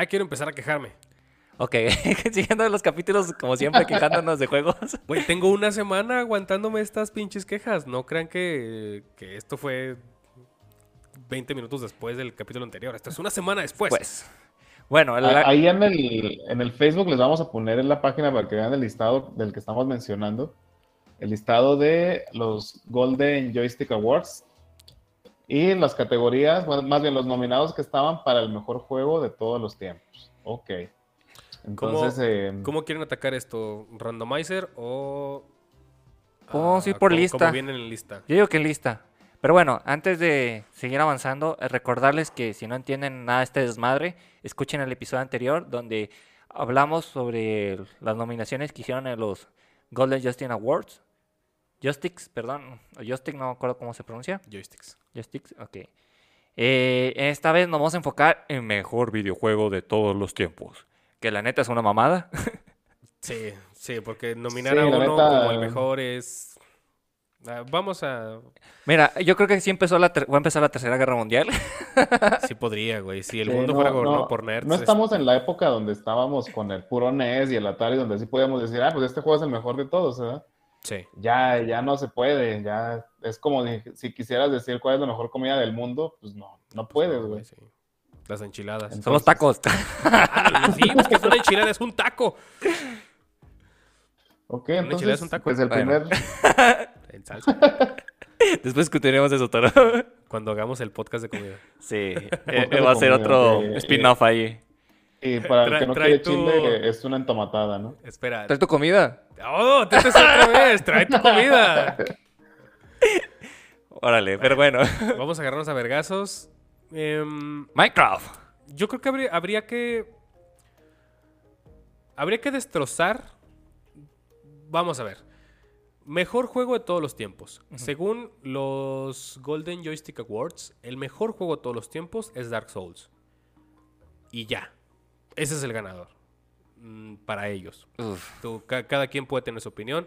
Ya quiero empezar a quejarme. Ok, siguiendo los capítulos como siempre quejándonos de juegos. Güey, tengo una semana aguantándome estas pinches quejas. No crean que, que esto fue 20 minutos después del capítulo anterior. Esto es una semana después. Pues, bueno, el- Ah, Ahí en el, en el Facebook les vamos a poner en la página para que vean el listado del que estamos mencionando. El listado de los Golden Joystick Awards. Y las categorías, bueno, más bien los nominados que estaban para el mejor juego de todos los tiempos. Ok. ¿Cómo, Entonces, eh, cómo quieren atacar esto? ¿Randomizer o...? Podemos ah, ir por como- lista. Como viene en la lista. yo digo que lista. Pero bueno, antes de seguir avanzando, eh, recordarles que si no entienden nada de este desmadre, escuchen el episodio anterior donde hablamos sobre las nominaciones que hicieron en los Golden Justin Awards. Joysticks, perdón. o Joystick, no me acuerdo cómo se pronuncia. Joysticks. Joysticks, ok. Eh, esta vez nos vamos a enfocar en mejor videojuego de todos los tiempos. Que la neta es una mamada. Sí, sí, porque nominar Sí, a uno neta- como el mejor es... Ah, vamos a... Mira, yo creo que sí empezó la ter- va a empezar la Tercera Guerra Mundial. Sí podría, güey. Si el sí, mundo no- fuera gobernado no- por nerds... No es- estamos en la época donde estábamos con el puro NES y el Atari, donde sí podíamos decir, ah, pues este juego es el mejor de todos, ¿verdad? Sí. Ya, ya no se puede, ya es como de- si quisieras decir cuál es la mejor comida del mundo, pues no, no puedes, güey. Sí. Las enchiladas. Son los tacos. Ah, sí, pues que es una enchilada, es un taco. Ok, Una enchilada es entonces, un taco. pues el Bueno. primer, En salsa. Después discutiremos eso, Toro. Cuando hagamos el podcast de comida. Sí, eh, va a ser otro spin-off ahí. Y para el Trae- que no trae quiere tu- chile, es una entomatada, ¿no? Espera. ¿Traes tu comida? ¡Oh! ¡Te otra vez! ¡Trae tu comida! Órale, pero bueno. Vamos a agarrarnos a vergazos. Em, Minecraft. yo creo que habría, habría que. Habría que destrozar. Vamos a ver. Mejor juego de todos los tiempos. Según los Golden Joystick Awards, el mejor juego de todos los tiempos es Dark Souls. Y ya. Ese es el ganador. Mm, para ellos. Tú- ca- cada quien puede tener su opinión.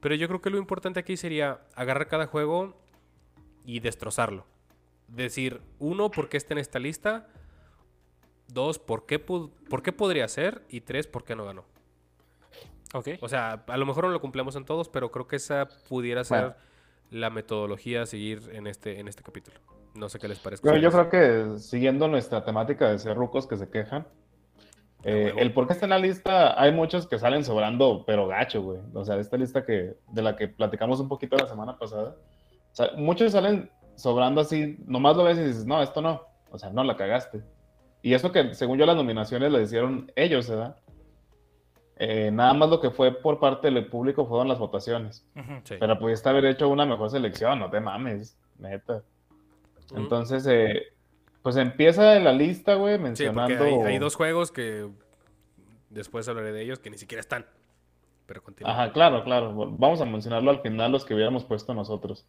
Pero yo creo que lo importante aquí sería agarrar cada juego y destrozarlo. Decir, uno, ¿por qué está en esta lista? Dos, ¿por qué, ¿por qué podría ser? Y tres, ¿por qué no ganó? Ok. O sea, a lo mejor no lo cumplemos en todos, pero creo que esa pudiera ser Bueno. la metodología a seguir en este, en este capítulo. No sé qué les parece. Yo, yo creo que siguiendo nuestra temática de ser rucos que se quejan, eh, el por qué está en la lista, hay muchos que salen sobrando, pero gacho, güey. O sea, de esta lista que, de la que platicamos un poquito la semana pasada, o sea, muchos salen sobrando así, nomás lo ves y dices, no, esto no. O sea, no, la cagaste. Y eso que, según yo, las nominaciones lo hicieron ellos, ¿verdad? Eh, nada más lo que fue por parte del público fueron las votaciones. Ujú. Sí. Pero pudiste haber hecho una mejor selección, no te mames, neta. Ujú. Entonces, eh, pues empieza la lista, güey, Sí, porque mencionando. hay, hay dos juegos que después hablaré de ellos que ni siquiera están. Pero continúa. Ajá, claro, claro. Vamos a mencionarlo al final, los que hubiéramos puesto nosotros.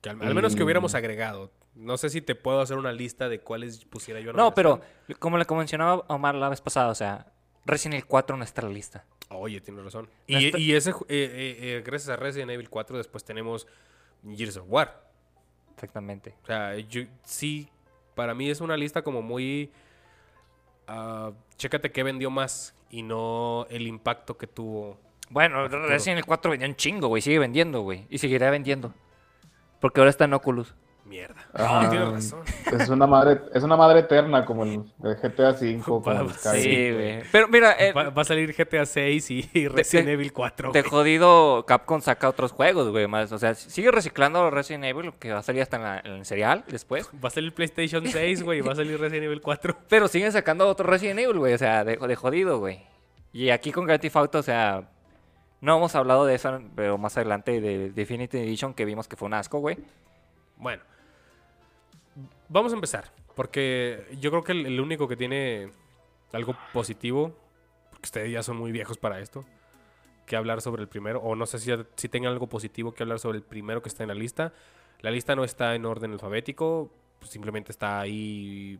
Que al, al menos que hubiéramos agregado. No sé si te puedo hacer una lista de cuáles pusiera yo. en No, pero como le mencionaba Omar la vez pasada, o sea, Resident Evil 4 no está en la lista. Oye, tienes razón. No Y, está- y ese, eh, eh, eh, gracias a Resident Evil 4, después tenemos Gears of War. Exactamente. O sea, yo, sí, para mí es una lista como muy... ah, chécate qué vendió más y no el impacto que tuvo. Bueno. Resident Evil 4 vendió un chingo, güey. Sigue vendiendo, güey. Y seguirá vendiendo. Porque ahora está en Oculus. Mierda. No, tienes razón. Es una madre, es una madre eterna como el GTA V, como el Sí, güey. Pero mira, eh, Va, va a salir GTA 6 y, y Resident de- Evil 4. de güey. jodido Capcom saca otros juegos, güey. Más. O sea, sigue reciclando Resident Evil, que va a salir hasta en, la- en el serial después. Va a salir PlayStation 6, güey. Va a salir Resident Evil 4. Pero siguen sacando otro Resident Evil, güey. O sea, de, de jodido, güey. Y aquí con Grand Theft Auto, o sea, no hemos hablado de eso, pero más adelante de Definitive Edition, que vimos que fue un asco, güey. Bueno. Vamos a empezar. Porque yo creo que el, el único que tiene algo positivo, porque ustedes ya son muy viejos para esto, que hablar sobre el primero, o no sé si, si tengan algo positivo que hablar sobre el primero que está en la lista. La lista no está en orden alfabético, pues simplemente está ahí.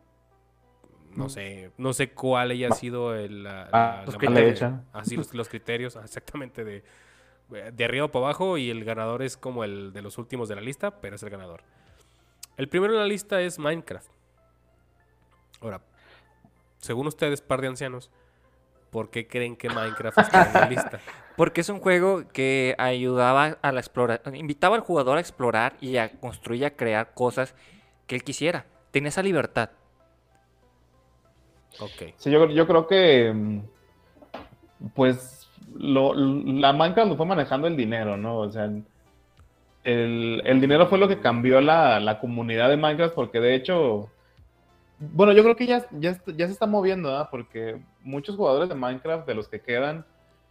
No Mm. sé, no sé cuál haya sido el, la, Ah, la- los la criterios. Así los, los criterios, ah, exactamente de, de arriba para abajo y el ganador es como el de los últimos de la lista, pero es el ganador. El primero en la lista es Minecraft. Ahora, según ustedes, par de ancianos, ¿por qué creen que Minecraft está en la lista? Porque es un juego que ayudaba a la exploración, invitaba al jugador a explorar y a construir y a crear cosas que él quisiera. Tenía esa libertad. Ok. Sí, yo, yo creo que, mm, pues, lo, la Minecraft lo fue manejando el dinero, ¿no? O sea, el, el dinero fue lo que cambió la, la comunidad de Minecraft, porque de hecho, bueno, yo creo que ya, ya, ya se está moviendo, ¿verdad? Porque muchos jugadores de Minecraft, de los que quedan,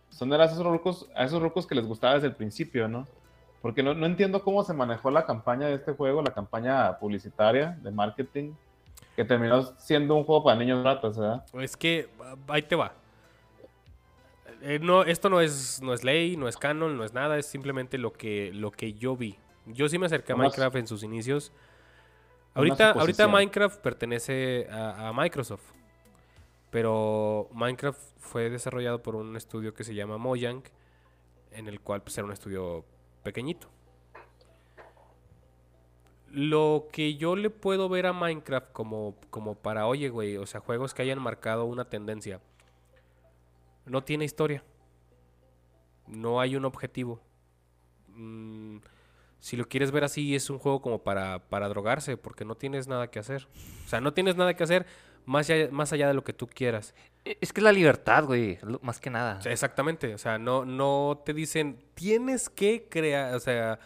son de esos rucos, a esos rucos que les gustaba desde el principio, ¿no? Porque no, no entiendo cómo se manejó la campaña de este juego, la campaña publicitaria de marketing, que terminó siendo un juego para niños ratas, ¿verdad? Es que ah, ahí te va. Eh, no, esto no es, no es ley, no es canon, no es nada, es simplemente lo que, lo que yo vi. Yo sí me acerqué a Minecraft en sus inicios. Ahorita, ahorita. Minecraft pertenece a, a Microsoft. Pero Minecraft fue desarrollado por un estudio que se llama Mojang, en el cual pues, era un estudio pequeñito. Lo que yo le puedo ver a Minecraft como, como para, oye, güey, o sea, juegos que hayan marcado una tendencia. No tiene historia. No hay un objetivo. Mm, si lo quieres ver así, es un juego como para, para drogarse, porque no tienes nada que hacer. O sea, no tienes nada que hacer más allá, más allá de lo que tú quieras. E- Es que es la libertad, güey, más que nada. O sea, exactamente. O sea, no, no te dicen, tienes que crear, o sea,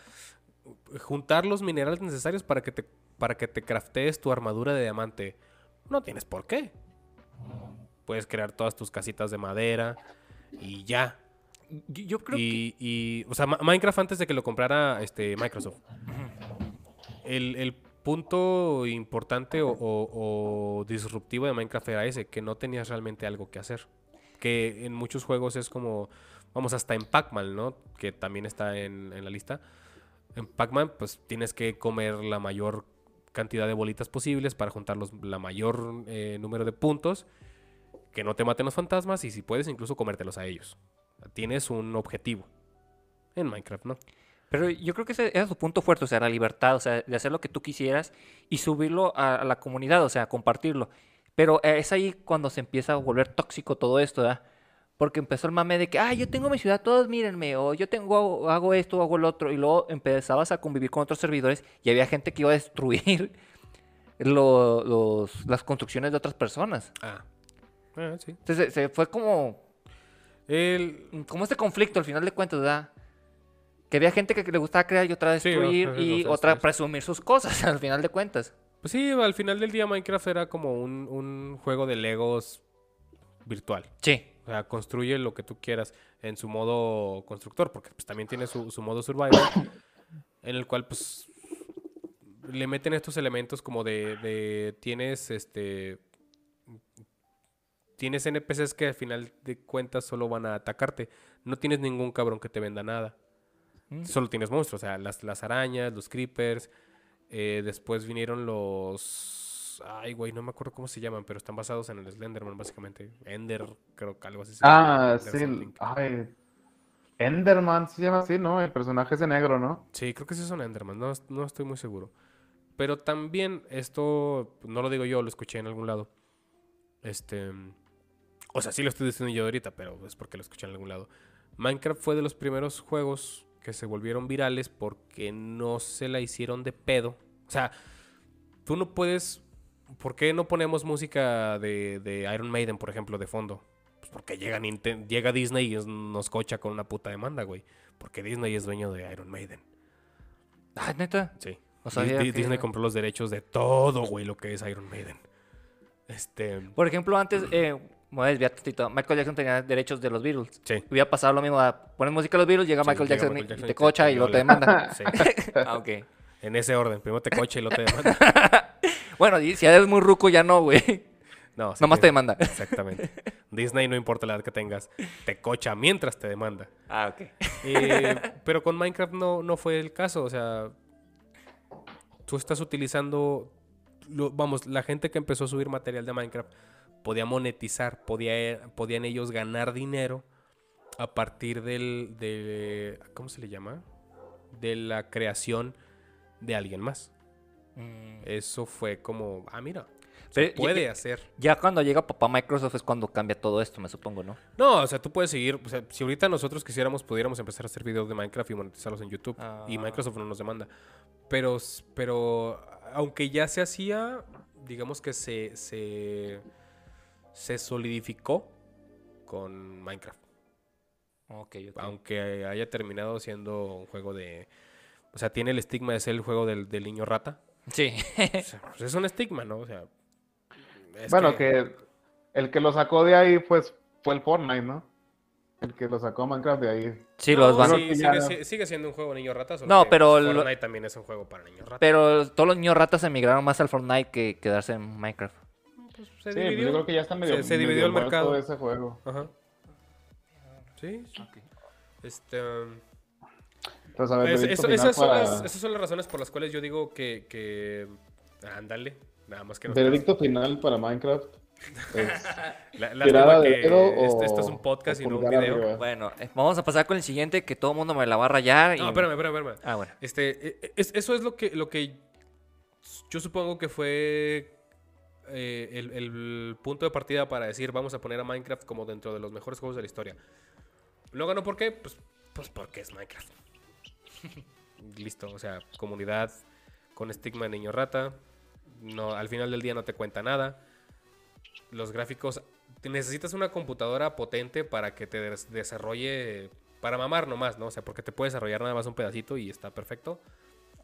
juntar los minerales necesarios para que te, para que te craftees tu armadura de diamante. No tienes por qué. Puedes crear todas tus casitas de madera y ya. Yo, creo que... Y, y, o sea, Minecraft antes de que lo comprara este, Microsoft. El, el punto importante o, o- o disruptivo de Minecraft era ese, que no tenías realmente algo que hacer. Que en muchos juegos es como, vamos, hasta en Pac-Man, ¿no? Que también está en, en la lista. En Pac-Man, pues tienes que comer la mayor cantidad de bolitas posibles para juntar los, la mayor eh, número de puntos. Que no te maten los fantasmas y si puedes incluso comértelos a ellos. Tienes un objetivo. En Minecraft, ¿no? Pero yo creo que ese era su punto fuerte, o sea, la libertad, o sea, de hacer lo que tú quisieras y subirlo a, la comunidad, o sea, compartirlo. Pero es ahí cuando se empieza a volver tóxico todo esto, ¿verdad? Porque empezó el mame de que, ah, yo tengo mi ciudad, todos mírenme, o yo tengo, hago esto, hago el otro, y luego empezabas a convivir con otros servidores y había gente que iba a destruir lo- los, las construcciones de otras personas. Ah. Ah, sí. Entonces se, se fue como, El... como este conflicto al final de cuentas, ¿verdad? Que había gente que le gustaba crear y otra destruir y otra presumir sus cosas al final de cuentas. Pues sí, al final del día Minecraft era como un, un juego de Legos virtual. Sí. O sea, construye lo que tú quieras en su modo constructor, porque pues, también tiene su, su modo survival, en el cual pues le meten estos elementos como de, de tienes este tienes NPCs que al final de cuentas solo van a atacarte. No tienes ningún cabrón que te venda nada. Mm. Solo tienes monstruos, o sea, las, las arañas, los creepers. eh, después vinieron los... Ay, güey, no me acuerdo cómo se llaman, pero están basados en el Slenderman, básicamente. Ender, creo que algo así. se llama, Ah, Ender sí. Ay, Enderman se llama así, ¿no? El personaje ese negro, ¿no? Sí, creo que sí son Enderman, no, no estoy muy seguro. Pero también esto, no lo digo yo, lo escuché en algún lado. Este, o sea, sí lo estoy diciendo yo ahorita, pero es porque lo escuché en algún lado. Minecraft fue de los primeros juegos que se volvieron virales porque no se la hicieron de pedo. O sea, tú no puedes, ¿por qué no ponemos música de, de Iron Maiden, por ejemplo, de fondo? Pues porque llega, Ninten- llega Disney y nos cocha con una puta demanda, güey. Porque Disney es dueño de Iron Maiden. Ah, neta. Sí. Di- que Disney era. compró los derechos de todo, güey, lo que es Iron Maiden. Este. Por ejemplo, antes, eh, me voy a desviar tantito, Michael Jackson tenía derechos de los Beatles. Sí. Hubiera pasado lo mismo, a poner música de los Beatles, llega Sí, Michael, llega Jackson, Michael y- Jackson y te cocha y luego te demanda. Sí. ah, ok. En ese orden. Primero te coche y luego te demanda. Bueno, y si eres muy ruco ya no, güey. No, sí Nomás te demanda. Exactamente. Disney, no importa la edad que tengas, te cocha mientras te demanda. Ah, ok. Eh, pero con Minecraft no, no fue el caso. O sea, tú estás utilizando. lo- vamos, la gente que empezó a subir material de Minecraft podía monetizar, podía, podían ellos ganar dinero a partir del. De, ¿Cómo se le llama? De la creación de alguien más. Mm, Eso fue como, ah, mira, se Pero puede ya- hacer. Ya cuando llega papá Microsoft es cuando cambia todo esto, me supongo, ¿no? No, o sea, tú puedes seguir. O sea, si ahorita nosotros quisiéramos, pudiéramos empezar a hacer videos de Minecraft y monetizarlos en YouTube. Y Ah. Microsoft no nos demanda. Pero, pero aunque ya se hacía, digamos que se, se, se solidificó con Minecraft. Ok, ok. Aunque haya terminado siendo un juego de. O sea, tiene el estigma de ser el juego del, del niño rata. Sí. O sea, pues es un estigma, ¿no? O sea. es Bueno, que... el que lo sacó de ahí pues fue el Fortnite, ¿no? El que lo sacó Minecraft de ahí. sí, No, los van. Sí, sigue, ya- si- sigue siendo un juego niño rata. solo No, pero lo- Fortnite también es un juego para niños rata. Pero todos los niños ratas emigraron más al Fortnite que quedarse en Minecraft. Se Sí, pues dividió. yo creo que ya está medio, Se- se dividió medio el mercado. ese juego. Ajá. Sí. sí. Este, um, Entonces, a ver, es- veredicto eso- final esas, son para- las, esas son las razones por las cuales yo digo que. que ándale. Nada más que no. Veredicto final para Minecraft. Es La, tirada de que dedo este, es un podcast y no un video. arriba. Bueno, eh, vamos a pasar con el siguiente que todo el mundo me la va a rayar. y- No, espérame, espérame, espérame. Ah, bueno. Este, e- e- es- eso es lo que, lo que yo supongo que fue eh, el, el punto de partida para decir vamos a poner a Minecraft como dentro de los mejores juegos de la historia. ¿Lo ganó por qué? Pues, pues porque es Minecraft. Listo, o sea, comunidad con estigma de niño rata. No, al final del día no te cuenta nada. Los gráficos. Necesitas una computadora potente para que te des- desarrolle. Para mamar nomás, ¿no? O sea, porque te puede desarrollar nada más un pedacito y está perfecto.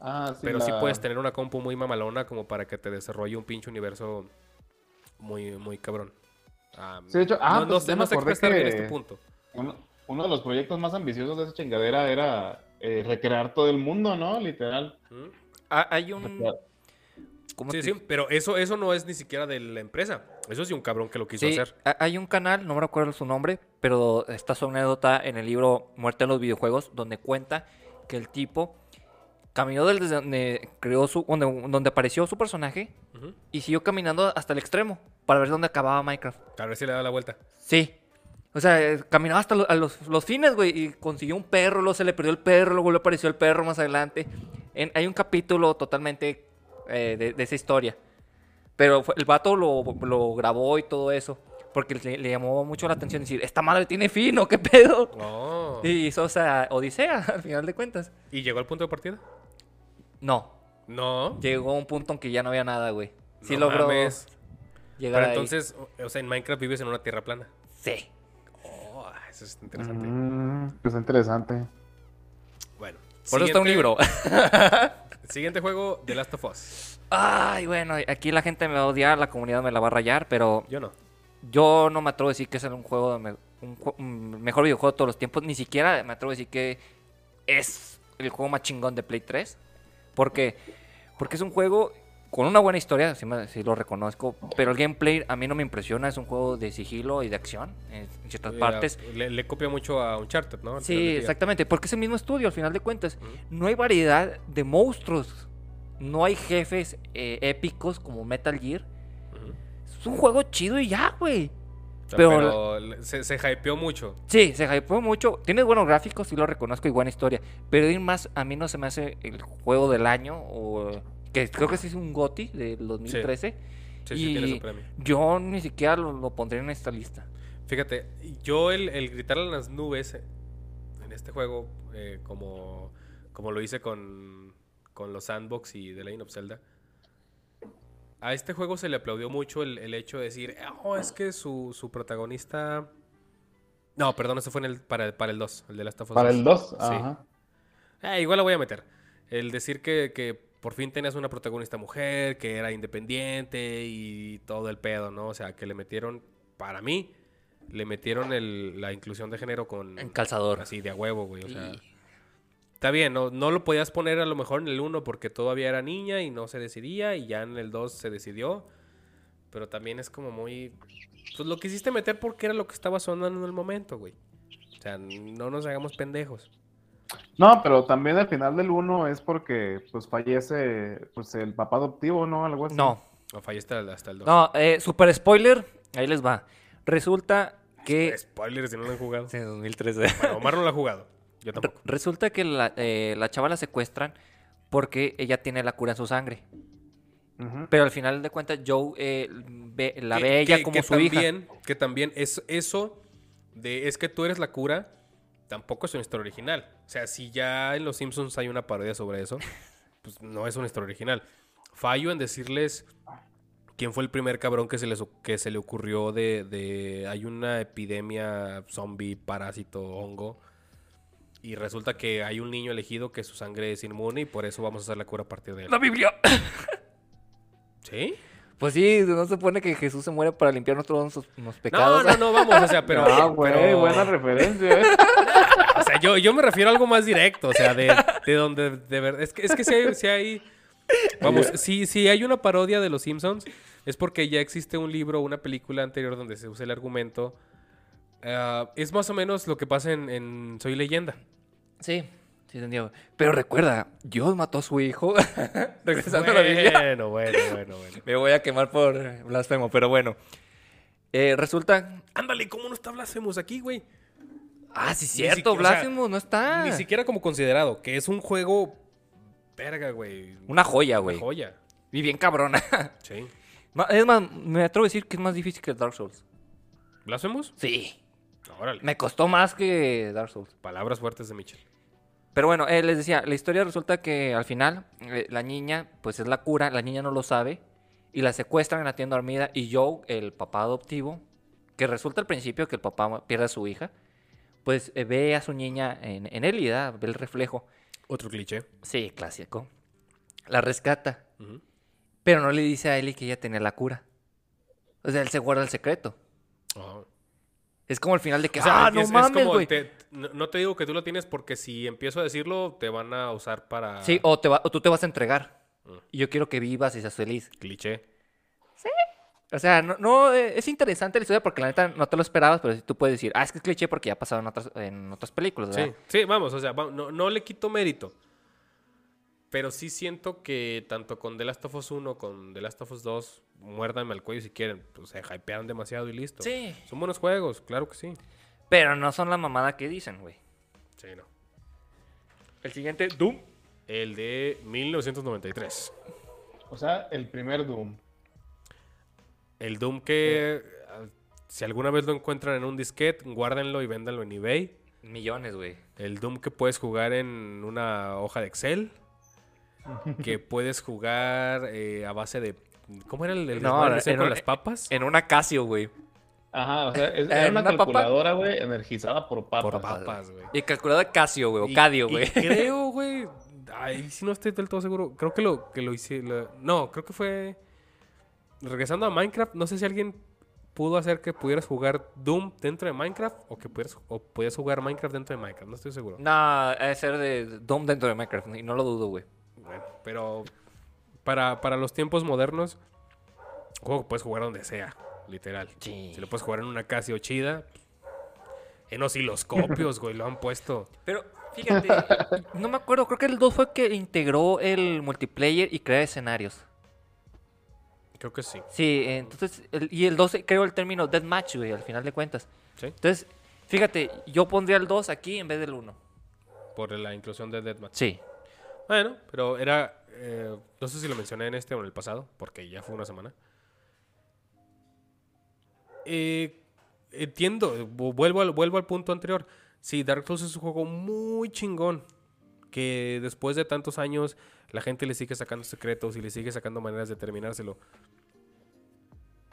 Ah, sí, Pero sí puedes tener una compu muy mamalona como para que te desarrolle un pinche universo muy, muy cabrón. Ah, Sí, de hecho, ah, no, no pues no sé acordé expresar bien que- este punto. Uno, uno de los proyectos más ambiciosos de esa chingadera era eh, recrear todo el mundo, ¿no? Literal. ¿Mm? Ah, hay un. Recrear- ¿cómo Sí, te- sí, pero eso, eso no es ni siquiera de la empresa. Eso es de un cabrón que lo quiso Sí, hacer. ha- hay un canal, no me recuerdo su nombre, pero está su anécdota en el libro Muerte en los videojuegos, donde cuenta que el tipo caminó desde donde creó su, donde, donde apareció su personaje y siguió caminando hasta el extremo para ver dónde acababa Minecraft. A ver si le da la vuelta. Sí. O sea, eh, caminó hasta lo- a los, los fines, güey, y consiguió un perro, luego se le perdió el perro, luego le apareció el perro más adelante. En- hay un capítulo totalmente eh, de, de esa historia. Pero fue- el vato lo, lo grabó y todo eso. Porque le, le llamó mucho la atención decir, esta madre tiene fin, ¿o qué pedo? Oh. Y hizo esa odisea, al final de cuentas. ¿Y llegó al punto de partida? No, No. llegó a un punto en que ya no había nada, güey. Sí No logró mames. llegar Pero ahí. entonces, o- o sea, en Minecraft vives en una tierra plana. Sí. Oh, eso es interesante. Mm, pues interesante. Bueno. Por eso está un libro. Siguiente juego, The Last of Us. Ay, bueno, aquí la gente me va a odiar, la comunidad me la va a rayar, pero Yo no. yo no me atrevo a decir que es un juego de me- un, jue- un mejor videojuego de todos los tiempos, ni siquiera me atrevo a decir que es el juego más chingón de Play 3, porque porque es un juego con una buena historia, me- sí lo reconozco, pero el gameplay a mí no me impresiona, es un juego de sigilo y de acción en ciertas partes. Le, le copia mucho a Uncharted, ¿no? Al Sí, exactamente, porque es el mismo estudio al final de cuentas. No hay variedad de monstruos, no hay jefes eh, épicos como Metal Gear. Es un juego chido y ya, güey. Pero- se, se hypeó mucho. Sí, se hypeó mucho. Tiene buenos gráficos, sí lo reconozco, y buena historia. Pero ir más, a mí no se me hace el juego del año, o que creo que sí es un GOTY del 2013. Sí, sí, tiene Y- su premio. Yo ni siquiera lo, lo pondría en esta lista. Fíjate, yo el, el gritar en las nubes eh, en este juego, eh, como, como lo hice con, con los Sandbox y The Legend of Zelda, a este juego se le aplaudió mucho el, el hecho de decir, oh, es que su, su protagonista... No, perdón, eso fue en el, para, para el 2, el de Last of Us Para 2. el 2, Sí. ajá. Ah, igual la voy a meter. El decir que, que por fin tenías una protagonista mujer, que era independiente y todo el pedo, ¿no? O sea, que le metieron, para mí, le metieron el- la inclusión de género con... En calzador. Así, de a huevo, güey. O sea, Y- Está bien, no, no lo podías poner a lo mejor en el 1 porque todavía era niña y no se decidía y ya en el 2 se decidió. Pero también es como muy... Pues lo quisiste meter porque era lo que estaba sonando en el momento, güey. O sea, no nos hagamos pendejos. No, pero también al final del uno es porque pues fallece pues el papá adoptivo, ¿no? Algo así. No, No, fallaste hasta el 2. no, eh, super spoiler, ahí les va. Resulta que... Spoilers si no lo han jugado. Sí, 2013. Bueno, Omar no lo ha jugado. Yo Re- tampoco. Resulta que la, eh, la chava la secuestran porque ella tiene la cura en su sangre. Pero al final de cuentas, Joe eh, ve- la Que- ve ella que- como que su hija. también, Que también es eso de es que tú eres la cura, tampoco es una historia original. O sea, si ya en Los Simpsons hay una parodia sobre eso, pues no es una historia original. Fallo en decirles quién fue el primer cabrón que se, les, que se le ocurrió de, de hay una epidemia zombie, parásito, hongo. Y resulta que hay un niño elegido que su sangre es inmune y por eso vamos a hacer la cura a partir de él. La Biblia. ¿Sí? Pues sí, no se supone que Jesús se muere para limpiar nuestros nuestros No, pecados. no, no, vamos, o sea, pero... ah, güey, pero- buena referencia, ¿eh? O sea, yo, yo me refiero a algo más directo, o sea, de, de donde de verdad. Es que, es que si hay, si hay- Vamos, si, si hay una parodia de los Simpsons, es porque ya existe un libro, una película anterior donde se usa el argumento. Ah, es más o menos lo que pasa en, en Soy Leyenda. Sí, sí, entendido. Pero recuerda, Dios mató a su hijo. Regresando a la Biblia. Bueno, bueno, bueno, bueno. Me voy a quemar por blasfemo, pero bueno. Eh, resulta. Ándale, ¿cómo no está Blasphemous aquí, güey? Ah, sí, cierto, siquiera- o sea, Blasphemous no está. Ni siquiera como considerado, que es un juego. Verga, güey. Una joya, Una güey. joya. Y bien cabrona. Sí. Es más, me atrevo a decir que es más difícil que Dark Souls. ¿Blasphemous? Sí. Órale. Me costó más que Dark Souls. Palabras fuertes de Mitchell. Pero bueno, eh, les decía, la historia resulta que al final eh, la niña, pues es la cura, la niña no lo sabe, y la secuestran en la tienda dormida, y Joe, el papá adoptivo, que resulta al principio que el papá pierde a su hija, pues eh, ve a su niña en, en él y da, ve el reflejo. Otro cliché. Sí, clásico. La rescata, Ujú. pero no le dice a Ellie que ella tenía la cura. O sea, él se guarda el secreto. Ajá. Es como el final de que, O sea, ah, no es mames, como güey. te- no, no te digo que tú lo tienes porque si empiezo a decirlo, te van a usar para. Sí, o, te va- o tú te vas a entregar. Mm. Y yo quiero que vivas y seas feliz. Cliché. O sea, no, no, eh, es interesante la historia porque la neta no te lo esperabas, pero sí tú puedes decir, ah, es que es cliché porque ya ha pasado en otras, en otras películas, Sí, ¿verdad? sí, vamos, o sea, no, no le quito mérito. Pero sí siento que tanto con The Last of Us 1 con The Last of Us 2, muérdanme al cuello si quieren. Pues se hypean demasiado y listo. Sí. Son buenos juegos, claro que sí. Pero no son la mamada que dicen, güey. Sí, no. El siguiente, Doom. El de 1993. O sea, el primer Doom. El Doom que, ah, si alguna vez lo encuentran en un disquete, guárdenlo y véndanlo en eBay. Millones, güey. El Doom que puedes jugar en una hoja de Excel. Que puedes jugar eh, a base de. ¿Cómo era el, el No, en con un- las papas? En una Casio, güey. Ajá, o sea, es, era una, calculadora, güey, energizada por papas. Por papas, güey. Y calculadora Casio, güey, o Cadio, güey. creo, güey. Ay, si no estoy del todo seguro. Creo que lo, que lo hice. lo- no, creo que fue. Regresando a Minecraft, no sé si alguien pudo hacer que pudieras jugar Doom dentro de Minecraft o que pudieras, o jugar Minecraft dentro de Minecraft. No estoy seguro. No, es ser de Doom dentro de Minecraft, y no lo dudo, güey. Bueno, pero para, para los tiempos modernos, juego que puedes jugar donde sea, literal. Sí. Si lo puedes jugar en una Casio chida, en osciloscopios, güey, lo han puesto. Pero, fíjate, no me acuerdo, creo que el 2 fue que integró el multiplayer y crea escenarios. Creo que sí. Sí, entonces, el- y el 2 creó el término deathmatch, güey, al final de cuentas. Sí. Entonces, fíjate, yo pondría el 2 aquí en vez del 1. Por la inclusión de Deathmatch. Sí. Bueno, pero era. eh, no sé si lo mencioné en este o en el pasado, porque ya fue una semana. Eh, entiendo, vu- vuelvo al, vuelvo al punto anterior. Sí, Dark Souls es un juego muy chingón. Que después de tantos años la gente le sigue sacando secretos y le sigue sacando maneras de terminárselo.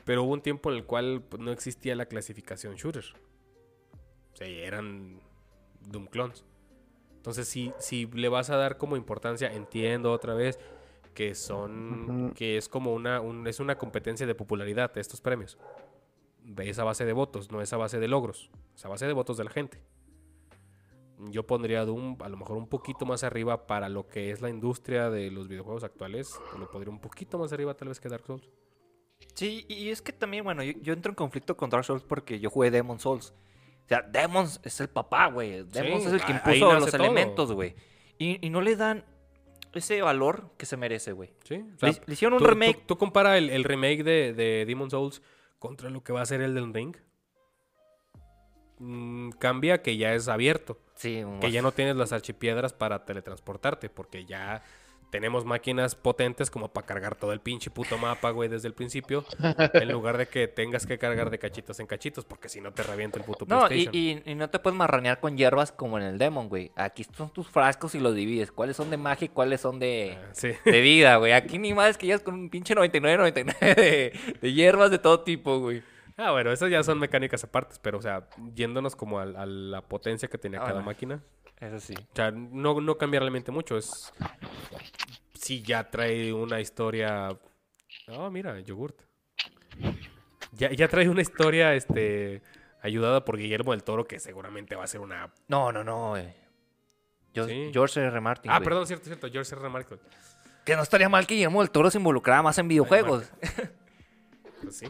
Pero hubo un tiempo en el cual pues, no existía la clasificación shooter. O sea, eran Doom clones. Entonces, si, si le vas a dar como importancia, entiendo otra vez que son. Ujú. que es como una, un- es una competencia de popularidad de estos premios. Es a base de votos, no es a base de logros. Es a base de votos de la gente. Yo pondría Doom a lo mejor un poquito más arriba para lo que es la industria de los videojuegos actuales. Lo podría un poquito más arriba tal vez que Dark Souls. Sí, y es que también, bueno, yo, yo entro en conflicto con Dark Souls porque yo jugué Demon Souls. O sea, Demons es el papá, güey. Demons Sí, es el que a- ahí impuso los todo. elementos, güey. Y, y no le dan ese valor que se merece, güey. ¿Sí? O sea, Le, le hicieron un tú, remake. Tú, tú compara el, el remake de, de Demon Souls contra lo que va a ser el del Ring. Mm, cambia que ya es abierto. Sí, Que ya no tienes las archipiedras para teletransportarte. Porque ya tenemos máquinas potentes como para cargar todo el pinche puto mapa, güey, desde el principio. en lugar de que tengas que cargar de cachitos en cachitos. Porque si no te revienta el puto No, y, PlayStation. y- y no te puedes marranear con hierbas como en el Demon, güey. Aquí son tus frascos y los divides. ¿Cuáles son de magia y cuáles son de, Ah, sí. de vida, güey? Aquí ni más que llegas con un pinche 99, 99 de, de hierbas de todo tipo, güey. Ah, bueno, esas ya son mecánicas aparte. Pero, o sea, yéndonos como al- a, la potencia que tenía Ah, cada bueno. máquina. Eso sí. O sea, no, no cambia realmente mucho. Es. Sí, ya trae una historia. Oh, mira, yogurt. Ya, ya trae una historia, este. Ayudada por Guillermo del Toro, que seguramente va a ser una. No, no, no, güey. Yo- Sí. George R. R. Martin. Ah, güey. perdón, cierto, cierto. George R. R. Martin. Que no estaría mal que Guillermo del Toro se involucrara más en videojuegos. Pues sí.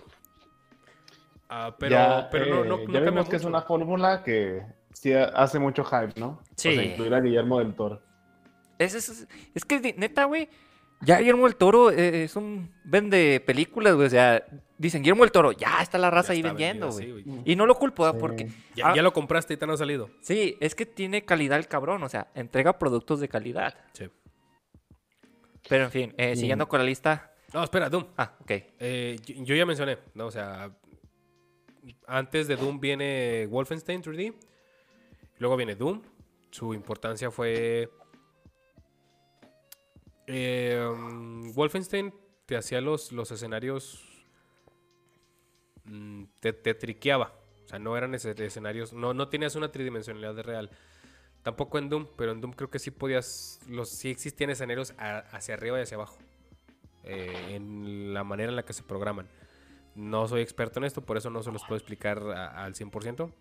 Ah, pero, ya, pero no, no, eh, no ya cambia vimos que es mucho. una fórmula que sí hace mucho hype, ¿no? Sí. O sea, incluir a Guillermo del Toro. Es, es, es que, neta, güey. Ya Guillermo del Toro eh, es un vende películas, güey. O sea, dicen Guillermo del Toro, ya está la raza Ya ahí vendiendo, güey. sí, güey. y no lo culpo. Sí. porque. Ya, ah, ya lo compraste y te no ha salido. Sí, es que tiene calidad el cabrón. O sea, entrega productos de calidad. Sí. Pero en fin, eh, siguiendo con la lista. No, espera, Doom. Ah, ok. Eh, yo, yo ya mencioné, ¿no? O sea, antes de Doom viene Wolfenstein 3D. Luego viene Doom. Su importancia fue. eh, Wolfenstein te hacía los, los escenarios. mm, te, te triqueaba. O sea, no eran escenarios. No, no tenías una tridimensionalidad real. Tampoco en Doom, pero en Doom creo que sí podías. Los, sí existían escenarios hacia arriba y hacia abajo eh, en la manera en la que se programan. No soy experto en esto, por eso no se los puedo explicar a- al 100%.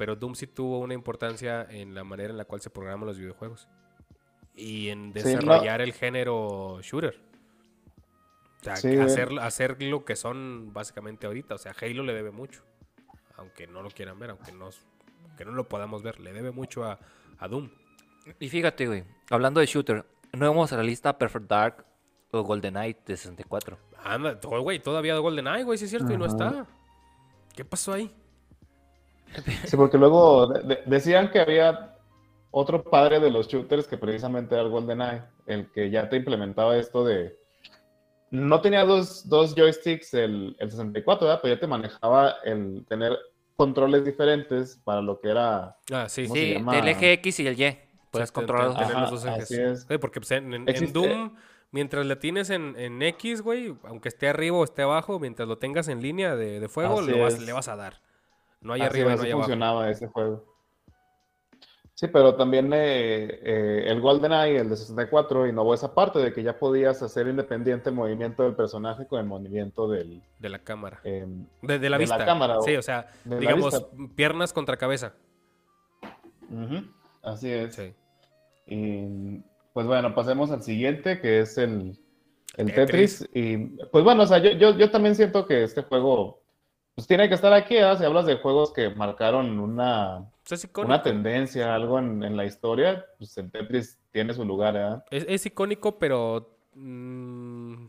Pero Doom sí tuvo una importancia en la manera en la cual se programan los videojuegos. Y en Sí, no. desarrollar el género shooter. O sea, Sí, hacer, hacer lo que son básicamente ahorita. O sea, Halo le debe mucho. Aunque no lo quieran ver, aunque no, aunque no lo podamos ver. Le debe mucho a, a Doom. Y fíjate, güey. Hablando de shooter, no vamos a la lista Perfect Dark o GoldenEye de 64. Anda, güey, todavía GoldenEye, güey, sí es cierto, y no está. ¿Qué pasó ahí? Sí, porque luego de- de- decían que había otro padre de los shooters que precisamente era el GoldenEye, el que ya te implementaba esto de... No tenía dos, dos joysticks el, el 64, ¿verdad? Pero ya te manejaba el tener controles diferentes para lo que era... Ah, el eje X y el Y. Puedes controlar te- los tener Ajá, los dos ejes. así es. Sí, porque pues, en, en- Doom, mientras le tienes en, en X, güey, aunque esté arriba o esté abajo, mientras lo tengas en línea de, de fuego, lo vas- le vas a dar. No hay así arriba no hay abajo. funcionaba ese juego. Sí, pero también eh, eh, el GoldenEye, el de 64, innovó esa parte de que ya podías hacer independiente el movimiento del personaje con el movimiento del... De la cámara. em, De, de la de la vista. cámara, o- Sí, o sea, la digamos, piernas contra cabeza. Así es. Sí. Y pues bueno, pasemos al siguiente, que es el, el Tetris. Tetris. Y pues bueno, o sea, yo, yo, yo también siento que este juego pues tiene que estar aquí, ¿verdad? Si hablas de juegos que marcaron una, es una tendencia, algo en, en la historia, pues el Tetris tiene su lugar, ¿verdad? Es, es icónico, pero mm,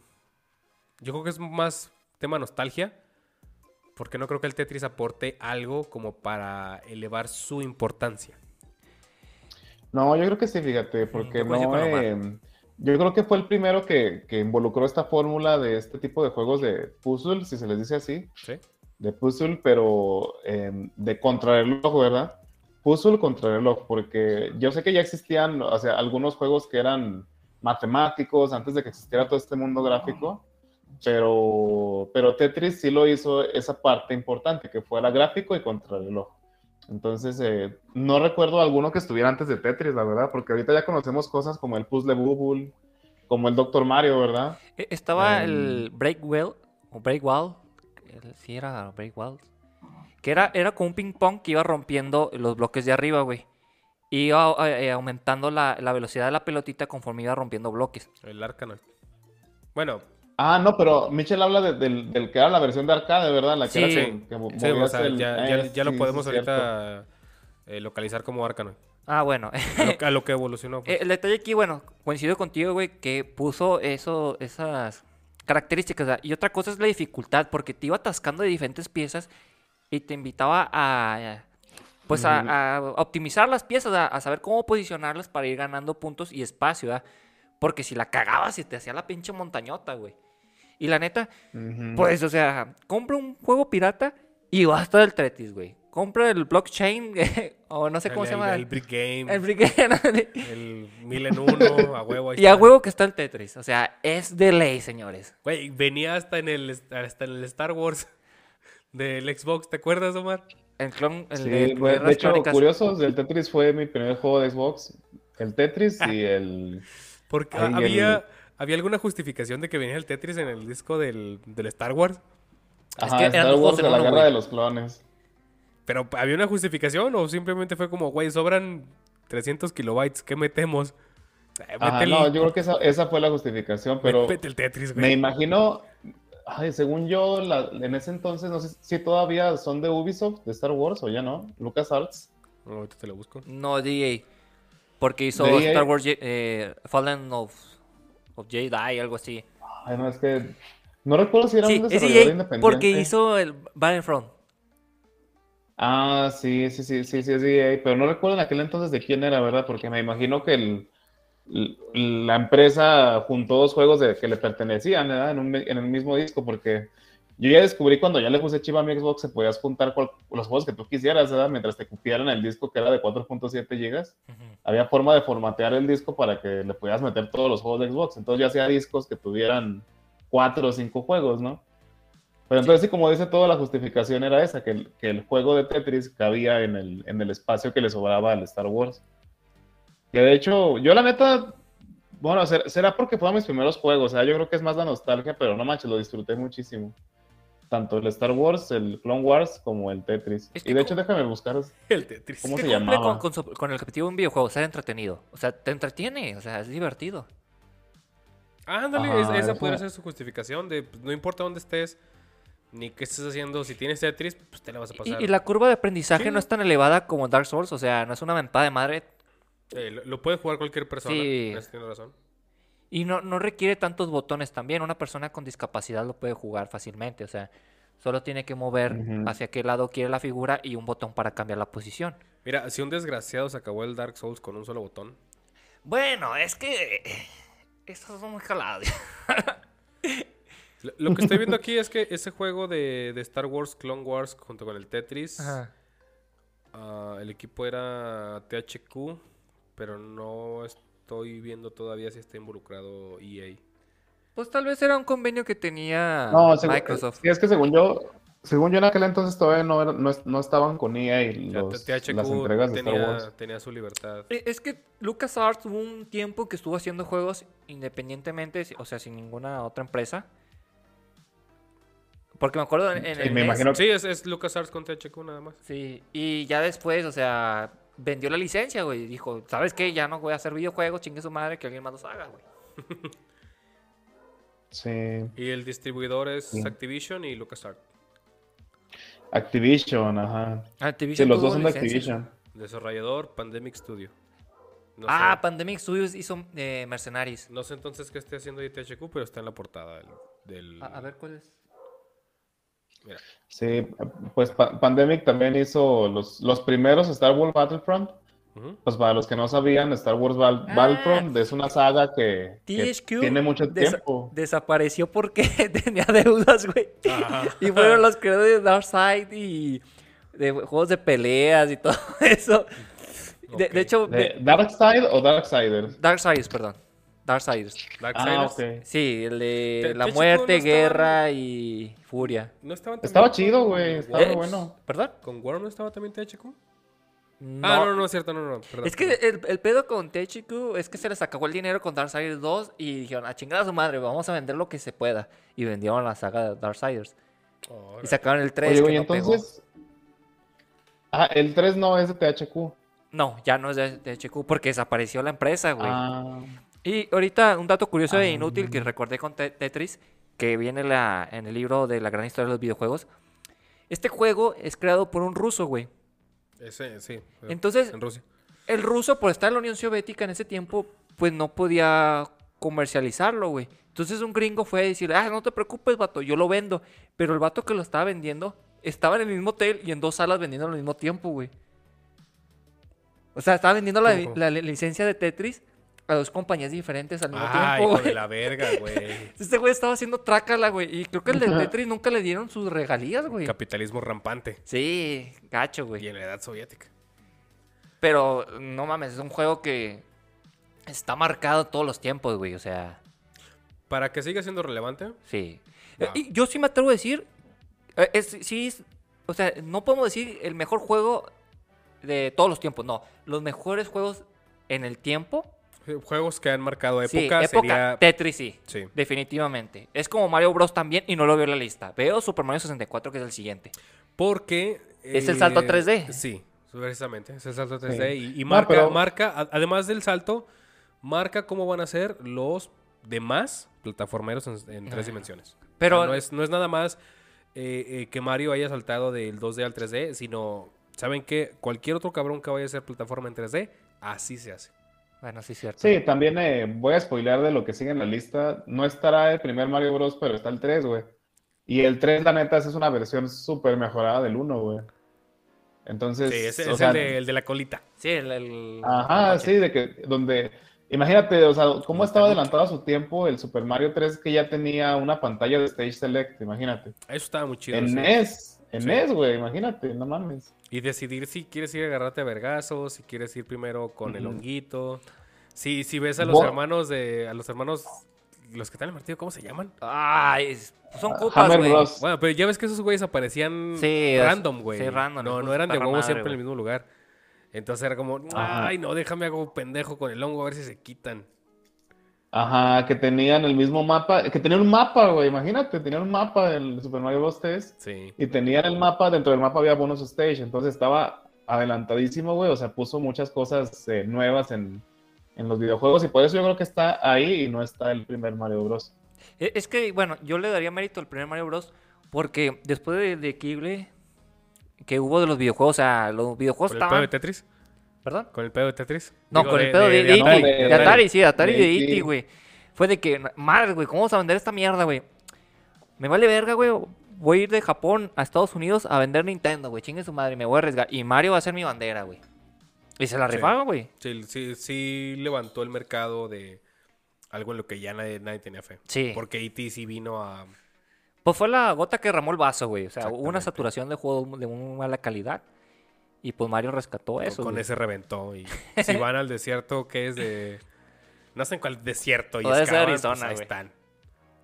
yo creo que es más tema nostalgia. Porque no creo que el Tetris aporte algo como para elevar su importancia. No, yo creo que sí, fíjate, porque yo coincido no, eh, yo creo que fue el primero que, que involucró esta fórmula de este tipo de juegos de puzzle, si se les dice así. ¿Sí? De puzzle, pero eh, de contrarreloj, ¿verdad? Puzzle contrarreloj, porque yo sé que ya existían, o sea, algunos juegos que eran matemáticos antes de que existiera todo este mundo gráfico, pero, pero Tetris sí lo hizo esa parte importante, que fuera gráfico y contrarreloj. Entonces, eh, no recuerdo alguno que estuviera antes de Tetris, la verdad, porque ahorita ya conocemos cosas como el Puzzle Bubble, como el Doctor Mario, ¿verdad? Eh, Estaba Em. el Breakwell, o Breakwall, sí era Breakwall, que era, era como un ping pong que iba rompiendo los bloques de arriba, güey. Y iba eh, aumentando la, la velocidad de la pelotita conforme iba rompiendo bloques. El Arkanoid. Bueno, Ah, no, pero Michel habla de- del, del que era la versión de arcade, ¿verdad? La que Sí. era con- que sí, o sea, el- ya, eh, ya- ya lo podemos ahorita eh, localizar como Arkanoid. Ah, bueno. A lo, que- a lo que evolucionó. pues. Eh, El detalle aquí, bueno, coincido contigo, güey, que puso eso, esas características. Y otra cosa es la dificultad, porque te iba atascando de diferentes piezas y te invitaba a, pues, a- optimizar las piezas, a, a saber cómo posicionarlas para ir ganando puntos y espacio, ¿verdad? Porque si la cagabas, se te hacía la pinche montañota, güey. Y la neta, pues, o sea, compra un juego pirata y basta del Tetris, güey. Compra el blockchain, o no sé cómo el, se el- llama. El Brick Game, el Brigade. el Mil en Uno, a huevo. ahí Y a huevo que está el Tetris. O sea, es de ley, señores. Güey, venía hasta en el hasta en el Star Wars del Xbox, ¿te acuerdas, Omar? El clon, el Sí, de, Guerras de hecho, curiosos, el Tetris fue mi primer juego de Xbox. El Tetris y el... Porque Ay, había, el- había alguna justificación de que venía el Tetris en el disco del, del Star Wars. Es Ajá, que eran Star Wars de en la uno, guerra de los clones. Pero ¿había una justificación o simplemente fue como, güey, sobran 300 kilobytes, ¿qué metemos? Eh, Ajá, no, yo creo que esa, esa fue la justificación, pero mete el Tetris, me imagino... Ay, según yo, la- en ese entonces, no sé si todavía son de Ubisoft, de Star Wars, o ya no, LucasArts. No, ahorita te lo busco. No, DA. Porque hizo. Star Wars eh, Fallen of, of Jedi, algo así. Ay, no, es que... No recuerdo si era Sí, un es desarrollador independiente. porque hizo el Battlefront. Ah, sí, sí, sí, sí, sí, es EA, pero no recuerdo en aquel entonces de quién era, ¿verdad? Porque me imagino que el, la empresa juntó dos juegos de, que le pertenecían, ¿verdad? En, un en el mismo disco, porque yo ya descubrí cuando ya le puse chiva a mi Xbox, se podías juntar cual- los juegos que tú quisieras, ¿verdad? Mientras te cupieran el disco que era de 4.7 gigas. Ujú. Había forma de formatear el disco para que le pudieras meter todos los juegos de Xbox. Entonces ya hacía discos que tuvieran cuatro o cinco juegos, ¿no? Pero entonces sí, como dice toda la justificación era esa, que el, que el juego de Tetris cabía en el, en el espacio que le sobraba al Star Wars. Que de hecho, yo la neta, bueno, ser- será porque fueron mis primeros juegos, o sea, yo creo que es más la nostalgia, pero no manches, lo disfruté muchísimo. Tanto el Star Wars, el Clone Wars, como el Tetris. Es que y de hecho, déjame buscar. El Tetris. ¿Cómo Que se llamaba? Con, con su- con el objetivo de un videojuego, ser entretenido. O sea, te entretiene, o sea, es divertido. Ándale, Ajá, es- esa eso- podría ser su justificación de pues, no importa dónde estés, ni qué estés haciendo, si tienes Tetris, pues te la vas a pasar. y la curva de aprendizaje Sí. no es tan elevada como Dark Souls, o sea, no es una mentada de madre Eh, lo, lo puede jugar cualquier persona, Sí. tienes razón. y no, no requiere tantos botones también. Una persona con discapacidad lo puede jugar fácilmente, o sea, solo tiene que mover hacia qué lado quiere la figura y un botón para cambiar la posición. Mira, si un desgraciado se acabó el Dark Souls con un solo botón, Bueno, es que... Estos son muy jalados. Lo, lo que estoy viendo aquí es que ese juego de, de Star Wars, Clone Wars, junto con el Tetris, ah, el equipo era THQ, pero no estoy viendo todavía si está involucrado EA. Pues tal vez era un convenio que tenía No, segu- Microsoft. Sí, es que según yo, según yo en aquel entonces todavía no, era- no, es- no estaban con EA Ya los, THQ las entregas de Star tenía, Wars. tenía su libertad. Eh, Es que LucasArts hubo un tiempo que estuvo haciendo juegos independientemente, o sea, sin ninguna otra empresa. Porque me acuerdo en, en Sí, el me NES, imagino Sí, es, es LucasArts con THQ nada más. Sí, y ya después, o sea, vendió la licencia, güey. Dijo, ¿sabes qué? Ya no voy a hacer videojuegos, chingue su madre, que alguien más los haga, güey. Sí. Y el distribuidor es Sí. Activision y LucasArts. Activision, ajá. Sí, Activision los tuvo dos son de. Activision. Desarrollador Pandemic Studio. No ah, sé, Pandemic Studios hizo eh, Mercenaries. no sé entonces qué esté haciendo THQ, pero está en la portada del... del- A, a ver cuál es. Mira. Sí, pues Pa- Pandemic también hizo los, los primeros Star Wars Battlefront. Pues para los que no sabían, Star Wars Val- Ah. Battlefront es una saga que, tiene mucho desa- tiempo. desapareció porque tenía deudas, güey. Y fueron los creadores de Darkseid y de juegos de peleas y todo eso. De, hecho, ¿De ¿Darkseid o Darksiders? Darksiders, perdón. Darksiders. Ah, Darksiders. ok. Sí, el de Te- la THQ muerte, no estaba- guerra y furia. ¿No Estaba también chido, güey, estaba Worms? bueno. ¿Perdón? ¿Con Worm no estaba también THQ? No. Ah, no, no, es cierto, no, no, perdón. Es que el, el pedo con THQ es que se les acabó el dinero con Darksiders 2 y dijeron, a chingar a su madre, vamos a vender lo que se pueda. Y vendieron la saga de Darksiders. Órale. Y sacaron el 3 Oye, que güey, no pegó. entonces. Ah, el 3 no es de THQ. No, ya no es de, de HQ porque desapareció la empresa, güey. Ah, Y ahorita un dato curioso e inútil que recordé con Te- Tetris, que viene la, en el libro de la gran historia de los videojuegos. Este juego es creado por un ruso, güey. Ese, sí. Entonces, En Rusia. el ruso, por estar en la Unión Soviética en ese tiempo, pues no podía comercializarlo, güey. Entonces un gringo fue a decir, ah, no te preocupes, vato, yo lo vendo. Pero el vato que lo estaba vendiendo estaba en el mismo hotel y en dos salas vendiendo al mismo tiempo, güey. O sea, estaba vendiendo la, licencia de Tetris a dos compañías diferentes al mismo Ah, tiempo, hijo güey. de la verga, güey. Este güey estaba haciendo trácala, güey. Y creo que el de Tetris nunca le dieron sus regalías, güey. Capitalismo rampante. Sí, gacho, Y güey. en la edad soviética. Pero no mames, es un juego que está marcado todos los tiempos, güey. O sea, Para que siga siendo relevante, sí. No. Eh, y yo sí me atrevo a decir, eh, es, sí, es- o sea, no podemos decir el mejor juego de todos los tiempos, no. Los mejores juegos en el tiempo. Eh, juegos que han marcado Sí, época, época. sería... Tetris sí. Sí. Definitivamente. Es como Mario Bros. también y no lo veo en la lista. Veo Super Mario 64 que es el siguiente. Porque... Es el salto a 3D. Sí, precisamente. Es el salto a 3D. Sí. Y, y No, marca, pero- marca, además del salto, marca cómo van a ser los demás plataformeros en, en tres Ah. dimensiones. Pero- O sea, no, es, no es nada más eh, eh, que Mario haya saltado del 2D al 3D, sino, ¿saben qué? Cualquier otro cabrón que vaya a hacer plataforma en 3D, así se hace. Bueno, sí, es cierto. Sí, también eh, voy a spoilear de lo que sigue en la lista. No estará el primer Mario Bros, pero está el 3, güey. Y el 3, la neta, es una versión súper mejorada del 1, güey. Entonces, Sí, ese o es sea, el, de, el de la colita. Sí, el... el- Ajá, el sí, de que, donde, imagínate, o sea, cómo estaba adelantado a su tiempo el Super Mario 3 que ya tenía una pantalla de Stage Select, imagínate. Eso estaba muy chido. En. NES, en Sí. Güey, imagínate, no mames. Y decidir si quieres ir a agarrarte a vergazos, si quieres ir primero con el honguito. Si, si ves a los hermanos de. a los hermanos. Los que están en el martillo, ¿cómo se llaman? Ay, es- son Ah, Hammer güey. Bueno, pero ya ves que esos güeyes aparecían Sí, random, güey. sí, random, No, no eran de huevo siempre en el mismo lugar. Entonces era como, ay, no, déjame hago pendejo con el hongo a ver si se quitan. Ajá, que tenían el mismo mapa, que tenían un mapa, güey, imagínate, tenían un mapa del Super Mario Bros. 3 Sí. y tenían el mapa, dentro del mapa había bonus stage, entonces estaba adelantadísimo, güey, o sea, puso muchas cosas eh, nuevas en, en los videojuegos y por eso yo creo que está ahí y no está el primer Mario Bros. E- Es que, bueno, yo le daría mérito al primer Mario Bros. Porque después de, de Kible que hubo de los videojuegos, o sea, los videojuegos ¿Con el estaban... de Tetris? ¿Perdón? ¿Con el pedo de Tetris? No, Digo, con el pedo de, de, de- de de Atari, sí, de Atari de E.T.. E.T., güey. Fue de que, madre, güey, ¿cómo vamos a vender esta mierda, güey? Me vale verga, güey. Voy a ir de Japón a Estados Unidos a vender Nintendo, güey. Chingue su madre, me voy a arriesgar. Y Mario va a ser mi bandera, güey. Y se la rifaron, güey. Sí, sí, sí levantó el mercado de algo en lo que ya nadie, nadie tenía fe. Sí. Porque E.T. sí vino a... Pues fue la gota que derramó el vaso, güey. O sea, hubo una saturación de juegos de muy mala calidad. Y pues Mario rescató eso. con güey. ese reventó. Y si van al desierto, que es de... No sé en cuál desierto y O debe ser excavan, Arizona, pues ahí güey. están.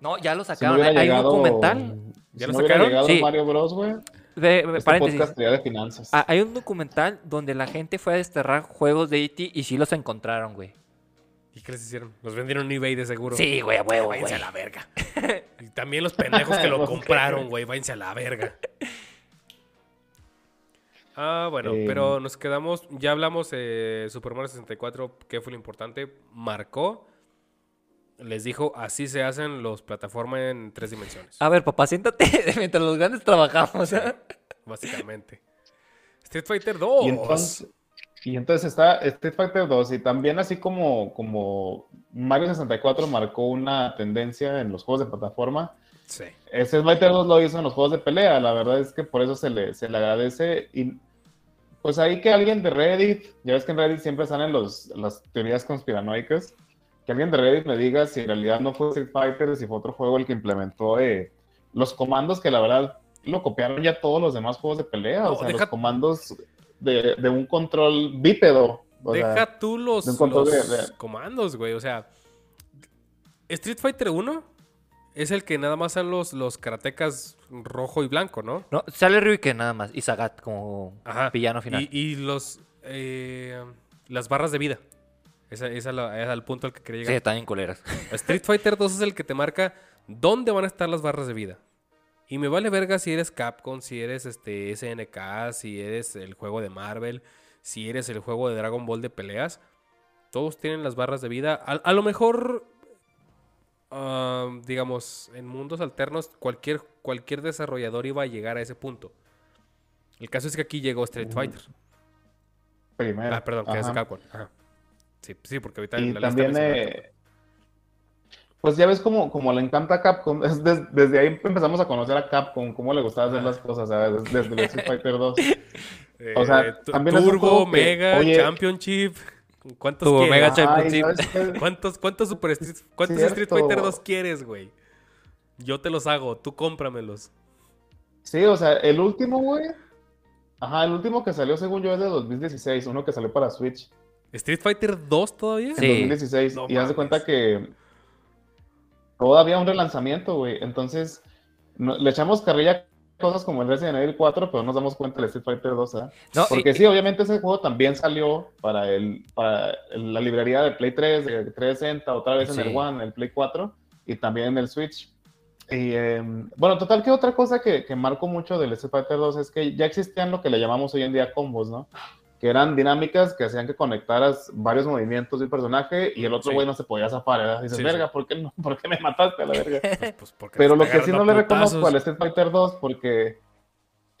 No, ya lo Si no sacaron. hubiera Hay un documental. ¿Ya si lo no sacaron? llegado Sí. Mario Bros, güey, ve- este paréntesis. podcast sería de finanzas. Ah, hay un documental donde la gente fue a desterrar juegos de E.T. y sí los encontraron, güey. ¿Y qué les hicieron? Los vendieron en eBay de seguro. Sí, güey, güey. Váyanse a la verga. y también los pendejos que lo compraron, güey. Váyanse a la verga. Ah, bueno, Eh, pero nos quedamos. Ya hablamos de Super Mario 64. ¿Qué fue lo importante? Marcó. Les dijo, así se hacen los plataformas en tres dimensiones. A ver, papá, siéntate mientras los grandes trabajamos. ¿eh? Básicamente. Street Fighter 2. Y entonces, y entonces está Street Fighter 2 y también así como, como Mario 64 marcó una tendencia en los juegos de plataforma, Sí. Street Fighter 2 lo hizo en los juegos de pelea, la verdad es que por eso se le, se le agradece y pues ahí que alguien de Reddit, ya ves que en Reddit siempre salen los, las teorías conspiranoicas, que alguien de Reddit me diga si en realidad no fue Street Fighter, si fue otro juego el que implementó eh, los comandos que la verdad lo copiaron ya todos los demás juegos de pelea, No, o sea, deja- los comandos de, de un control bípedo. o sea, Deja tú los, de los de- comandos, güey. O sea, Street Fighter 1 es el que nada más son los, los karatecas rojo y blanco, ¿no? No, sale Ryuken nada más y Sagat como Ajá. villano final. Y, y los eh, las barras de vida. Esa esa es la- es al punto al que quería Sí, llegar. están en culeras. Street Fighter 2 es el que te marca dónde van a estar las barras de vida. Y me vale verga si eres Capcom, si eres este SNK, si eres el juego de Marvel, si eres el juego de Dragon Ball de peleas, todos tienen las barras de vida. A, a lo mejor, ah, digamos, en mundos alternos, cualquier, cualquier desarrollador iba a llegar a ese punto. El caso es que aquí llegó Street Fighter. Primero. Ah, perdón, que es. Capcom. Ajá. Sí, sí, porque ahorita Y en la lista también, menciona eh, pues ya ves como, como le encanta a Capcom, es des- desde ahí empezamos a conocer a Capcom, cómo le gustaba hacer las cosas, ¿sabes? Desde, desde el Street Fighter 2. o sea, Eh, también es un Turbo, juego que, Mega, oye- Championship. ¿Cuántos? Mega. ¿Cuántos, cuántos Super Street, cuántos Cierto. Street Fighter 2 quieres, güey? Yo te los hago, tú cómpramelos. Sí, o sea, el último, güey. Ajá, el último que salió según yo es de 2016, uno que salió para Switch ¿Street Fighter 2 todavía? en Sí. 2016. No y haz de cuenta que todavía un relanzamiento, güey. Entonces, no- le echamos carrilla cosas como el Resident Evil 4, pero nos damos cuenta del Street Fighter 2, ¿ah? No, Porque y- sí, obviamente ese juego también salió para, el, para la librería de Play 3, de 360, otra vez en Sí. el One, el Play 4 y también en el Switch. Y eh, bueno, total que otra cosa que, que marcó mucho del Street Fighter 2 es que ya existían lo que le llamamos hoy en día combos, ¿no? Que eran dinámicas que hacían que conectaras varios movimientos de un personaje y el otro Sí. güey no se podía zafar, ¿verdad? Dices, Sí, verga, sí. ¿por, qué no? ¿por qué me mataste a la verga? Pues, pues, porque Pero lo que sí no le reconozco al Street Fighter 2, porque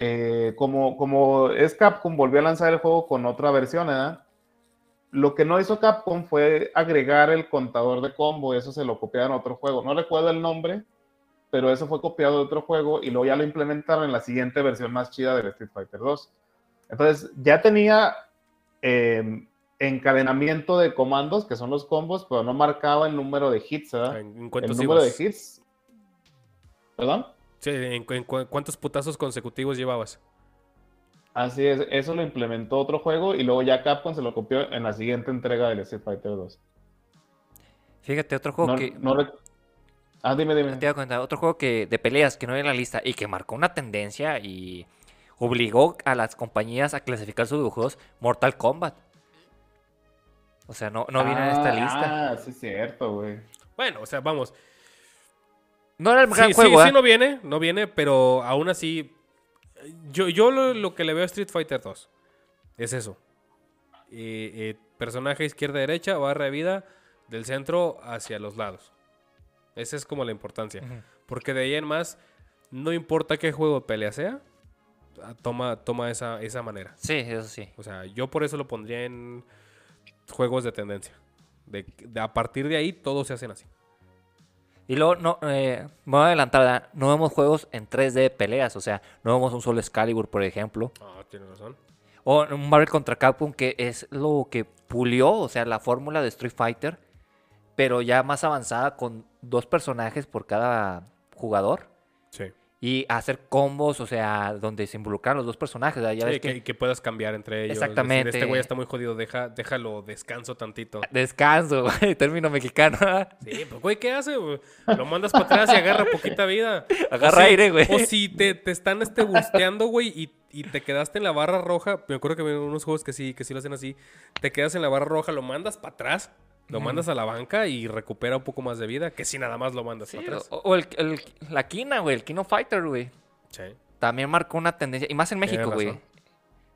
eh, como, como es Capcom, volvió a lanzar el juego con otra versión, ¿verdad? Lo que no hizo Capcom fue agregar el contador de combo, eso se lo copiaron a otro juego. No recuerdo el nombre, pero eso fue copiado de otro juego y luego ya lo implementaron en la siguiente versión más chida del Street Fighter 2. Entonces, ya tenía eh, encadenamiento de comandos, que son los combos, pero no marcaba el número de hits, ¿verdad? ¿En, en El cuántos número ibas? de hits. ¿Perdón? Sí, ¿en, cu- en cu- cuántos putazos consecutivos llevabas? Así es, eso lo implementó otro juego y luego ya Capcom se lo copió en la siguiente entrega del Street Fighter 2. Fíjate, otro juego No, que... no rec- Ah, dime, dime. Te voy a contar, otro juego que de peleas que no hay en la lista y que marcó una tendencia y obligó a las compañías a clasificar sus videojuegos Mortal Kombat. O sea, no, no viene en esta Ah, lista. Ah, sí, es cierto, güey. Bueno, o sea, vamos. No era el Sí, gran sí, juego, sí ¿eh? no viene, no viene, pero aún así. Yo, yo lo, lo que le veo a Street Fighter 2 es eso. Eh, eh, personaje izquierda-derecha, barra de vida, del centro hacia los lados. Esa es como la importancia. Porque de ahí en más, no importa qué juego de pelea sea, toma, toma esa, esa manera. Sí, eso sí. O sea, yo por eso lo pondría en juegos de tendencia. De, de- a partir de ahí, todos se hacen así. Y luego, no, eh, me voy a adelantar, ¿verdad? No vemos juegos en 3D de peleas, o sea, no vemos un solo Excalibur, por ejemplo. Ah, tienes razón. O un Marvel contra Capcom, que es lo que pulió, o sea, la fórmula de Street Fighter, pero ya más avanzada con dos personajes por cada jugador. Y hacer combos, o sea, donde se involucran los dos personajes. Ya Sí, ves que, que que puedas cambiar entre ellos. decir, Exactamente. este güey está muy jodido, deja, déjalo, descanso tantito. descanso, güey, término mexicano. Sí, pues güey, ¿qué hace? güey? Lo mandas para atrás y agarra poquita vida. Agarra O si- aire, güey. O si te, te están este, busteando, güey, y, y te quedaste en la barra roja. Me acuerdo que hay unos juegos que sí, que sí lo hacen así. Te quedas en la barra roja, lo mandas para atrás, lo mandas a la banca y recupera un poco más de vida que si nada más lo mandas Sí, para atrás. o o el, el- la Kina, güey, el Kino Fighter, güey. Sí. También marcó una tendencia, y más en México, güey. O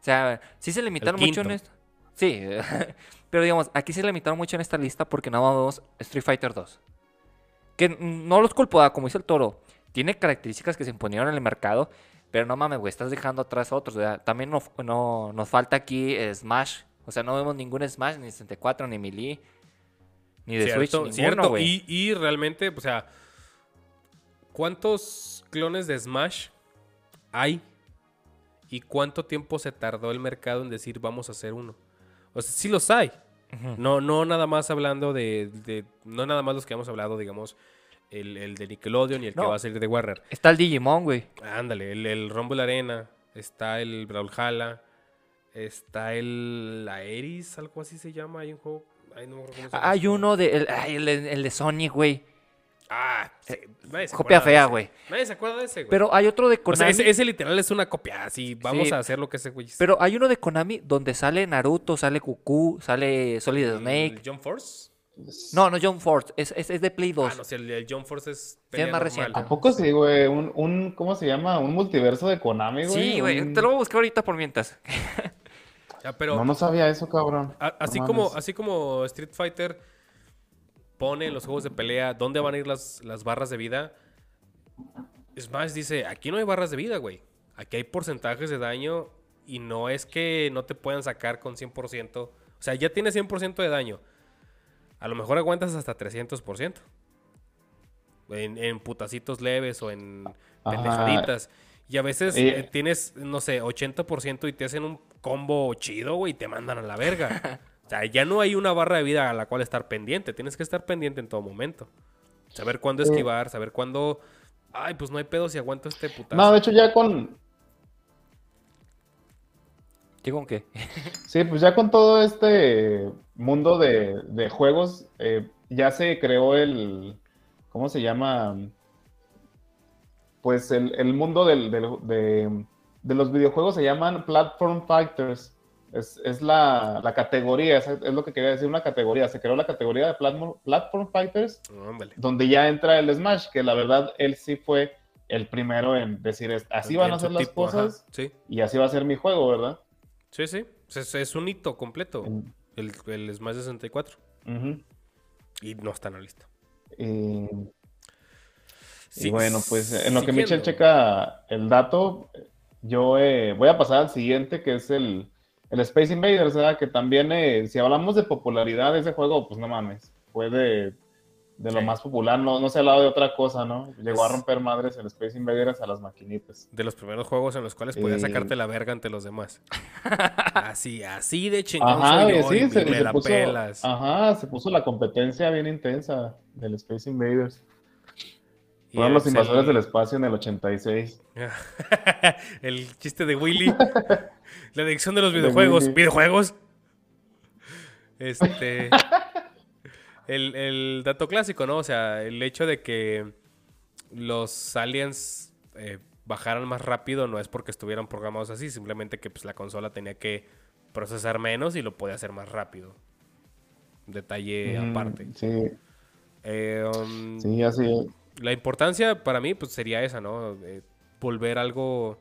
sea, sí se limitaron mucho en esto. Sí, pero digamos, aquí se limitaron mucho en esta lista porque nada más vemos Street Fighter 2. Que no los culpo, ah, como dice el toro. Tiene características que se imponieron en el mercado, pero no mames, güey, estás dejando atrás a otros. ¿verdad? También no, no- nos falta aquí Smash. O sea, no vemos ningún Smash, ni 64, ni Melee, ni de Switch, Cierto, ninguno. Y, y realmente, o sea, ¿cuántos clones de Smash hay? ¿Y cuánto tiempo se tardó el mercado en decir vamos a hacer uno? O sea, sí los hay. No, no nada más hablando de, de- No nada más los que hemos hablado, digamos, el, el de Nickelodeon y el que va a salir de Warner. Está el Digimon, güey. Ándale, el, el Rumble Arena, está el Brawlhalla, está el Aeris, algo así se llama. Hay un juego. Ay, no me acuerdo cómo se llama Hay uno de el, ay, el, el de Sonic, güey. Ah, sí, nadie se Copia acuerda de fea, ese. güey. Nadie se acuerda de ese, güey. Pero hay otro de o Konami. sea, ese, ese literal es una copia. Así, vamos Sí. a hacer lo que ese güey hizo. Pero hay uno de Konami donde sale Naruto, sale Goku, sale Solid ¿El Snake. Jump Force? No, no John Force, es, es, es de Play 2. Ah, no sé, el, el Jump Force es. Sí, es pelea más normal. reciente. ¿A poco sí, güey? Un, un, ¿cómo se llama? Un multiverso de Konami, güey. sí, güey, Un- te lo voy a buscar ahorita por mientras. Pero No, no sabía eso, cabrón. a- así, No como, así como Street Fighter pone en los juegos de pelea dónde van a ir las, las barras de vida, Smash dice, aquí no hay barras de vida, güey. Aquí hay porcentajes de daño y no es que no te puedan sacar con 100%. O sea, ya tienes 100% de daño. A lo mejor aguantas hasta 300%. En, en putacitos leves o en pendejaditas. Y a veces Eh. eh, tienes, no sé, 80% y te hacen un combo chido, güey, y te mandan a la verga. o sea, ya no hay una barra de vida a la cual estar pendiente. Tienes que estar pendiente en todo momento. Saber cuándo esquivar, saber cuándo... Ay, pues no hay pedo si aguanto este putazo. No, de hecho ya con, ¿Qué con qué? sí, pues ya con todo este mundo de, de juegos, eh, ya se creó el, ¿cómo se llama? Pues el, el mundo del- del- de, de los videojuegos se llaman Platform Fighters. Es, es la, la categoría, es, es lo que quería decir, una categoría. Se creó la categoría de Platform, Platform Fighters Ándale. donde ya entra el Smash, que la verdad él sí fue el primero en decir así van a ser las tipo, cosas Sí, y así va a ser mi juego, ¿verdad? sí, sí. Es, es un hito completo. El, el Smash 64. Ujú. Y no está en la lista. Y, Sí, y bueno, pues en lo que. Michel checa el dato, yo eh, voy a pasar al siguiente, que es el, el Space Invaders, ¿verdad? Que también, eh, si hablamos de popularidad de ese juego, pues no mames, fue de, de lo Sí. más popular, no, no se ha hablado de otra cosa, ¿no? Llegó a romper madres el Space Invaders a las maquinitas. De los primeros juegos en los cuales podías Eh. sacarte la verga ante los demás. así, así de chingón Ajá, soy güey, yo sí, y se, me se la puso, pelas. ajá, se puso la competencia bien intensa del Space Invaders. Fueron los es invasores el- del espacio en el 86. el chiste de Willy. La adicción de los videojuegos. ¿Videojuegos? Este. El, el dato clásico, ¿no? O sea, el hecho de que los aliens eh, bajaran más rápido no es porque estuvieran programados así, simplemente que pues, la consola tenía que procesar menos y lo podía hacer más rápido. Detalle Mm, aparte. Sí, Eh, um, sí, así es. La importancia para mí pues sería esa, ¿no? Eh, volver algo...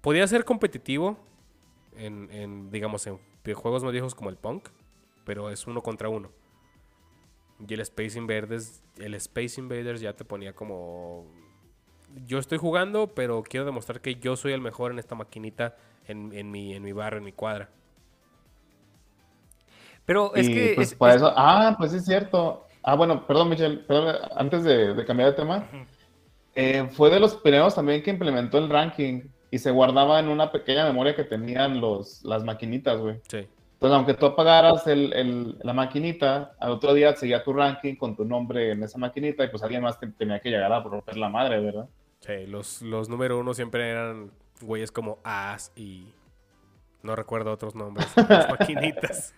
Podía ser competitivo en, en, digamos, en videojuegos más viejos como el Punk, pero es uno contra uno. Y el Space Invaders, el Space Invaders ya te ponía como... Yo estoy jugando, pero quiero demostrar que yo soy el mejor en esta maquinita, en, en mi, en mi barrio, en mi cuadra. Pero es y que... pues es- para es- eso, ah, pues es cierto. Ah, bueno, perdón, Michelle, perdón, antes de, de cambiar de tema, eh, fue de los primeros también que implementó el ranking y se guardaba en una pequeña memoria que tenían los, las maquinitas, güey. Sí. Entonces, aunque tú apagaras el, el- la maquinita, al otro día seguía tu ranking con tu nombre en esa maquinita y pues alguien más te- tenía que llegar a romper la madre, ¿verdad? Sí, los, los número uno siempre eran güeyes como As y... No recuerdo otros nombres. Las maquinitas.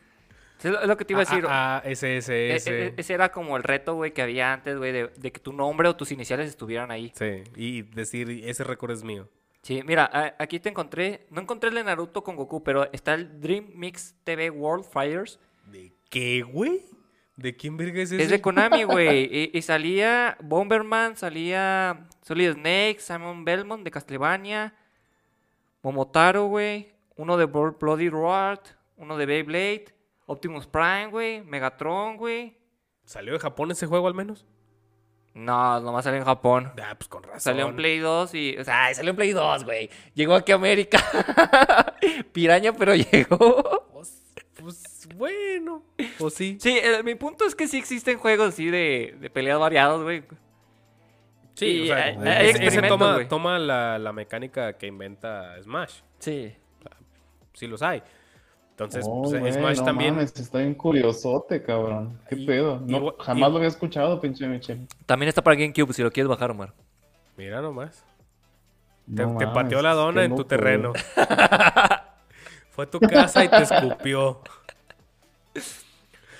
Es lo, que te iba a decir. A, A, S, S, E- S. e- ese era como el reto, güey, que había antes, güey, de, de que tu nombre o tus iniciales estuvieran ahí. Sí, y decir, ese récord es mío. Sí, mira, aquí te encontré, no encontré el de Naruto con Goku, pero está el Dream Mix TV World Fighters. ¿De qué, güey? ¿De quién verga es ese? Es de Konami, güey. y, y salía Bomberman, salía Solid Snake, Simon Belmont de Castlevania, Momotaro, güey. Uno de Blo- Bloody Roar, uno de Beyblade, Optimus Prime, güey. Megatron, güey. ¿Salió de Japón ese juego al menos? No, nomás salió en Japón. Ah, pues con razón. Salió en Play 2 y. O sea, salió en Play 2, güey. Llegó aquí a América. Piraña, pero llegó. Pues, pues, bueno. O sí. Sí, el- mi punto es que sí existen juegos así de, de peleas variados, güey. Sí, Y o sea, hay- ese- hay ese experimentos, toma, toma la, la mecánica que inventa Smash. Sí. Sí los hay. Entonces, Oh, pues, Smash no también... mames, está bien curiosote, cabrón. ¿Qué Y- pedo? No, jamás y- lo había escuchado, pinche Michelle. También está para GameCube si lo quieres bajar, Omar. Mira nomás. Te, No te mames, pateó la dona en tu loco, terreno. Fue a tu casa y te escupió.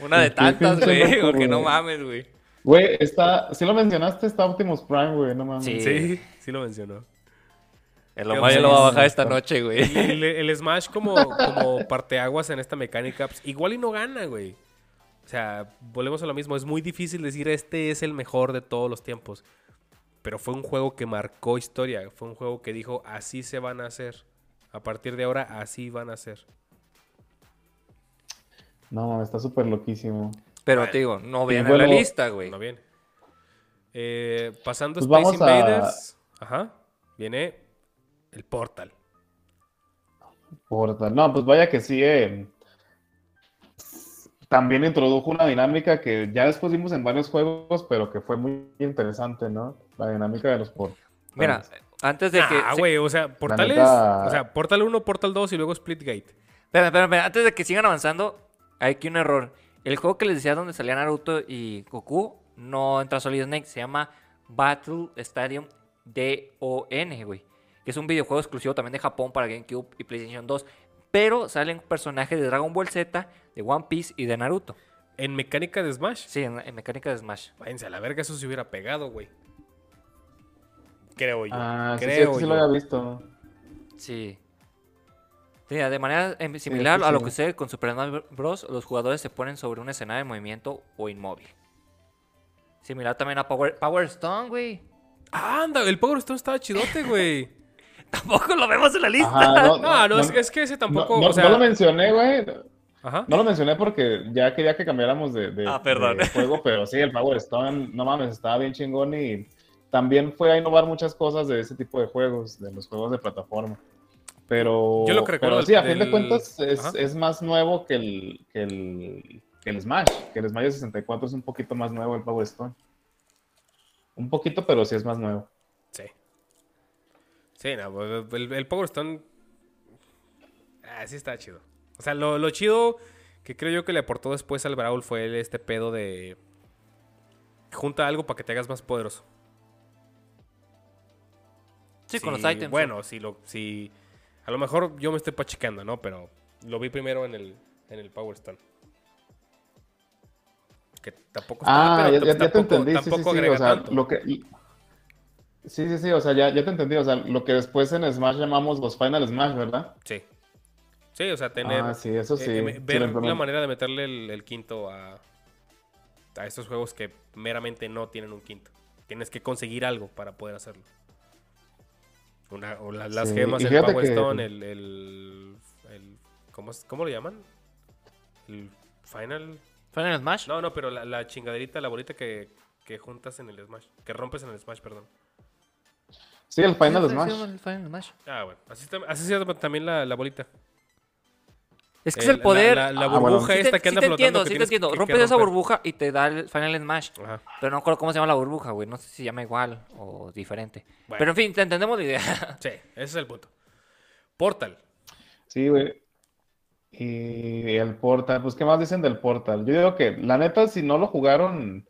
Una de tantas, güey. Porque no mames, güey. Güey, está, si lo mencionaste, está Optimus Prime, güey, no mames. Sí. Sí, sí lo mencionó. El Omar ya lo va a bajar esta noche, güey. El, el Smash como, como parteaguas en esta mecánica, pues, igual y no gana, güey. O sea, volvemos a lo mismo. Es muy difícil decir este es el mejor de todos los tiempos. Pero fue un juego que marcó historia. Fue un juego que dijo así se van a hacer. A partir de ahora así van a ser. No, mames, está súper loquísimo. Pero Bueno. te digo, no viene en la lista, güey. No viene. Eh, pasando Pues Space vamos a- Invaders. Ajá. Viene el Portal. Portal. No, pues vaya que sí. eh, También introdujo una dinámica que ya después vimos en varios juegos, pero que fue muy interesante, ¿no? La dinámica de los portales. Mira, antes de que... Ah, güey, o sea, portales. neta- O sea, Portal 1, Portal 2 y luego Splitgate. Espera, espera, espera, antes de que sigan avanzando, hay aquí un error. El juego que les decía donde salía Naruto y Goku no entra Solid Snake, se llama Battle Stadium DON, güey. Que es un videojuego exclusivo también de Japón para GameCube y PlayStation 2. Pero salen personajes de Dragon Ball Z, de One Piece y de Naruto. En mecánica de Smash. Sí, en, en mecánica de Smash. Váyanse a la verga, eso se hubiera pegado, güey. Creo yo. Ah, sí, sí, creo sí, yo. lo había visto. Sí. Sí, de manera em, similar sí, a lo sí. que sucede con Super Smash Bros., los jugadores se ponen sobre una escenario de movimiento o inmóvil. Similar también a Power, Power Stone, güey. Ah, anda, el Power Stone estaba chidote, güey. Tampoco lo vemos en la lista. Ajá, no, No, no, no, es, es que ese tampoco. no- o sea, no lo mencioné, güey. Ajá. No lo mencioné porque ya quería que cambiáramos de, de- Ah, perdón. de juego, pero sí, el Power Stone, no mames, estaba bien chingón y también fue a innovar muchas cosas de ese tipo de juegos, de los juegos de plataforma. Pero, Yo lo que recuerdo pero sí, a del- fin de cuentas es, es más nuevo que el, que, el, que el Smash, que el Smash de 64 es un poquito más nuevo el Power Stone. Un poquito, pero sí es más nuevo. Sí. Sí, no, pues, el, el Power Stone. Ah, sí está chido. O sea, lo, lo chido que creo yo que le aportó después al Brawl fue el- este pedo de. Junta algo para que te hagas más poderoso. Sí, con los Sí, items. Bueno, si lo. Si, a lo mejor yo me estoy pachecando, ¿no? Pero lo vi primero en el, en el Power Stone. Que tampoco está. Ah, pero ya, ya- ya te tampoco, entendí, sí, sí, tampoco sí, agrega o sea, tanto. lo que... Sí, sí, sí, o sea, ya, ya te entendí, o sea, lo que después en Smash llamamos los Final Smash, ¿verdad? Sí. Sí, o sea, tener. Ah, sí, eso eh, sí. eh, sí ver la manera de meterle el, el quinto a, a estos juegos que meramente no tienen un quinto. Tienes que conseguir algo para poder hacerlo. Una, o la- las Sí, gemas fíjate Power que- Stone, el, el, el- ¿cómo, es- ¿Cómo lo llaman? El Final. ¿Final Smash? No, no, pero la, la chingaderita, la bolita que, que juntas en el Smash. Que rompes en el Smash, perdón. Sí, el Final Smash. sí, el Final Smash. Ah, bueno. Así, así se llama también la, la bolita. Es que es El- el poder. La, la- la Ah, bueno. burbuja Sí te, esta que sí anda te flotando. entiendo, que sí te entiendo. que- que Rompes esa burbuja y te da el Final Smash. Ajá. Pero no recuerdo cómo se llama la burbuja, güey. No sé si se llama igual o diferente. Bueno. Pero en fin, te entendemos la idea. Sí, ese es el punto. Portal. Sí, güey. Y el Portal, pues, ¿qué más dicen del Portal? Yo digo que, la neta, si no lo jugaron,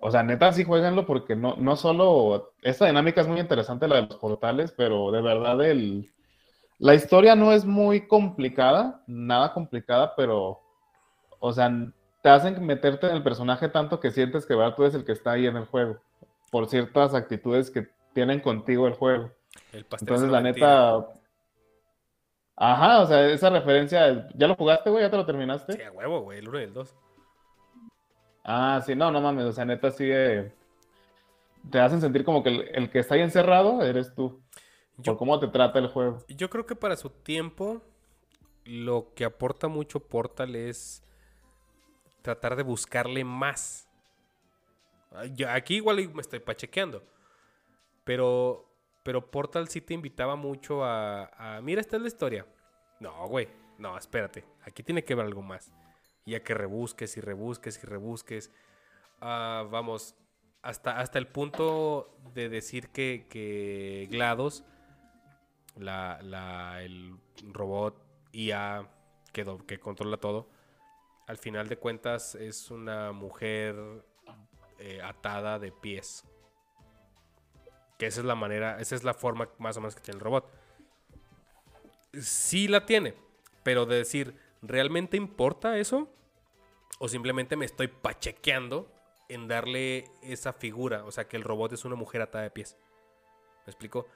o sea, neta, sí jueguenlo porque no, no solo, esta dinámica es muy interesante, la de los portales, pero de verdad el, la historia no es muy complicada, nada complicada, pero, o sea, te hacen meterte en el personaje tanto que sientes que, ¿verdad? Tú eres el que está ahí en el juego, por ciertas actitudes que tienen contigo el juego. El Entonces, es la neta. Ajá, o sea, esa referencia. ¿Ya lo jugaste, güey? ¿Ya te lo terminaste? Sí, a huevo, güey, el 1 y el 2. Ah, sí, no, no mames. O sea, neta, sí. eh, Te hacen sentir como que el, el que está ahí encerrado eres tú. Yo, Por cómo te trata el juego. yo creo que para su tiempo, lo que aporta mucho Portal es tratar de buscarle más. Ah, yo- aquí igual me estoy pachequeando. Pero, pero Portal sí te invitaba mucho a, a, Mira, esta es la historia. No, güey. No, espérate. Aquí tiene que haber algo más. Y a que rebusques y rebusques y rebusques. Ah, vamos, hasta, hasta el punto de decir que, que GLaDOS, la, la- el robot IA que, que controla todo, al final de cuentas es una mujer eh, atada de pies. Que esa es la manera, esa es la forma más o menos que tiene el robot. Sí la tiene, pero de decir, ¿realmente importa eso? O simplemente me estoy pachequeando en darle esa figura, o sea, que el robot es una mujer atada de pies. ¿Me explico?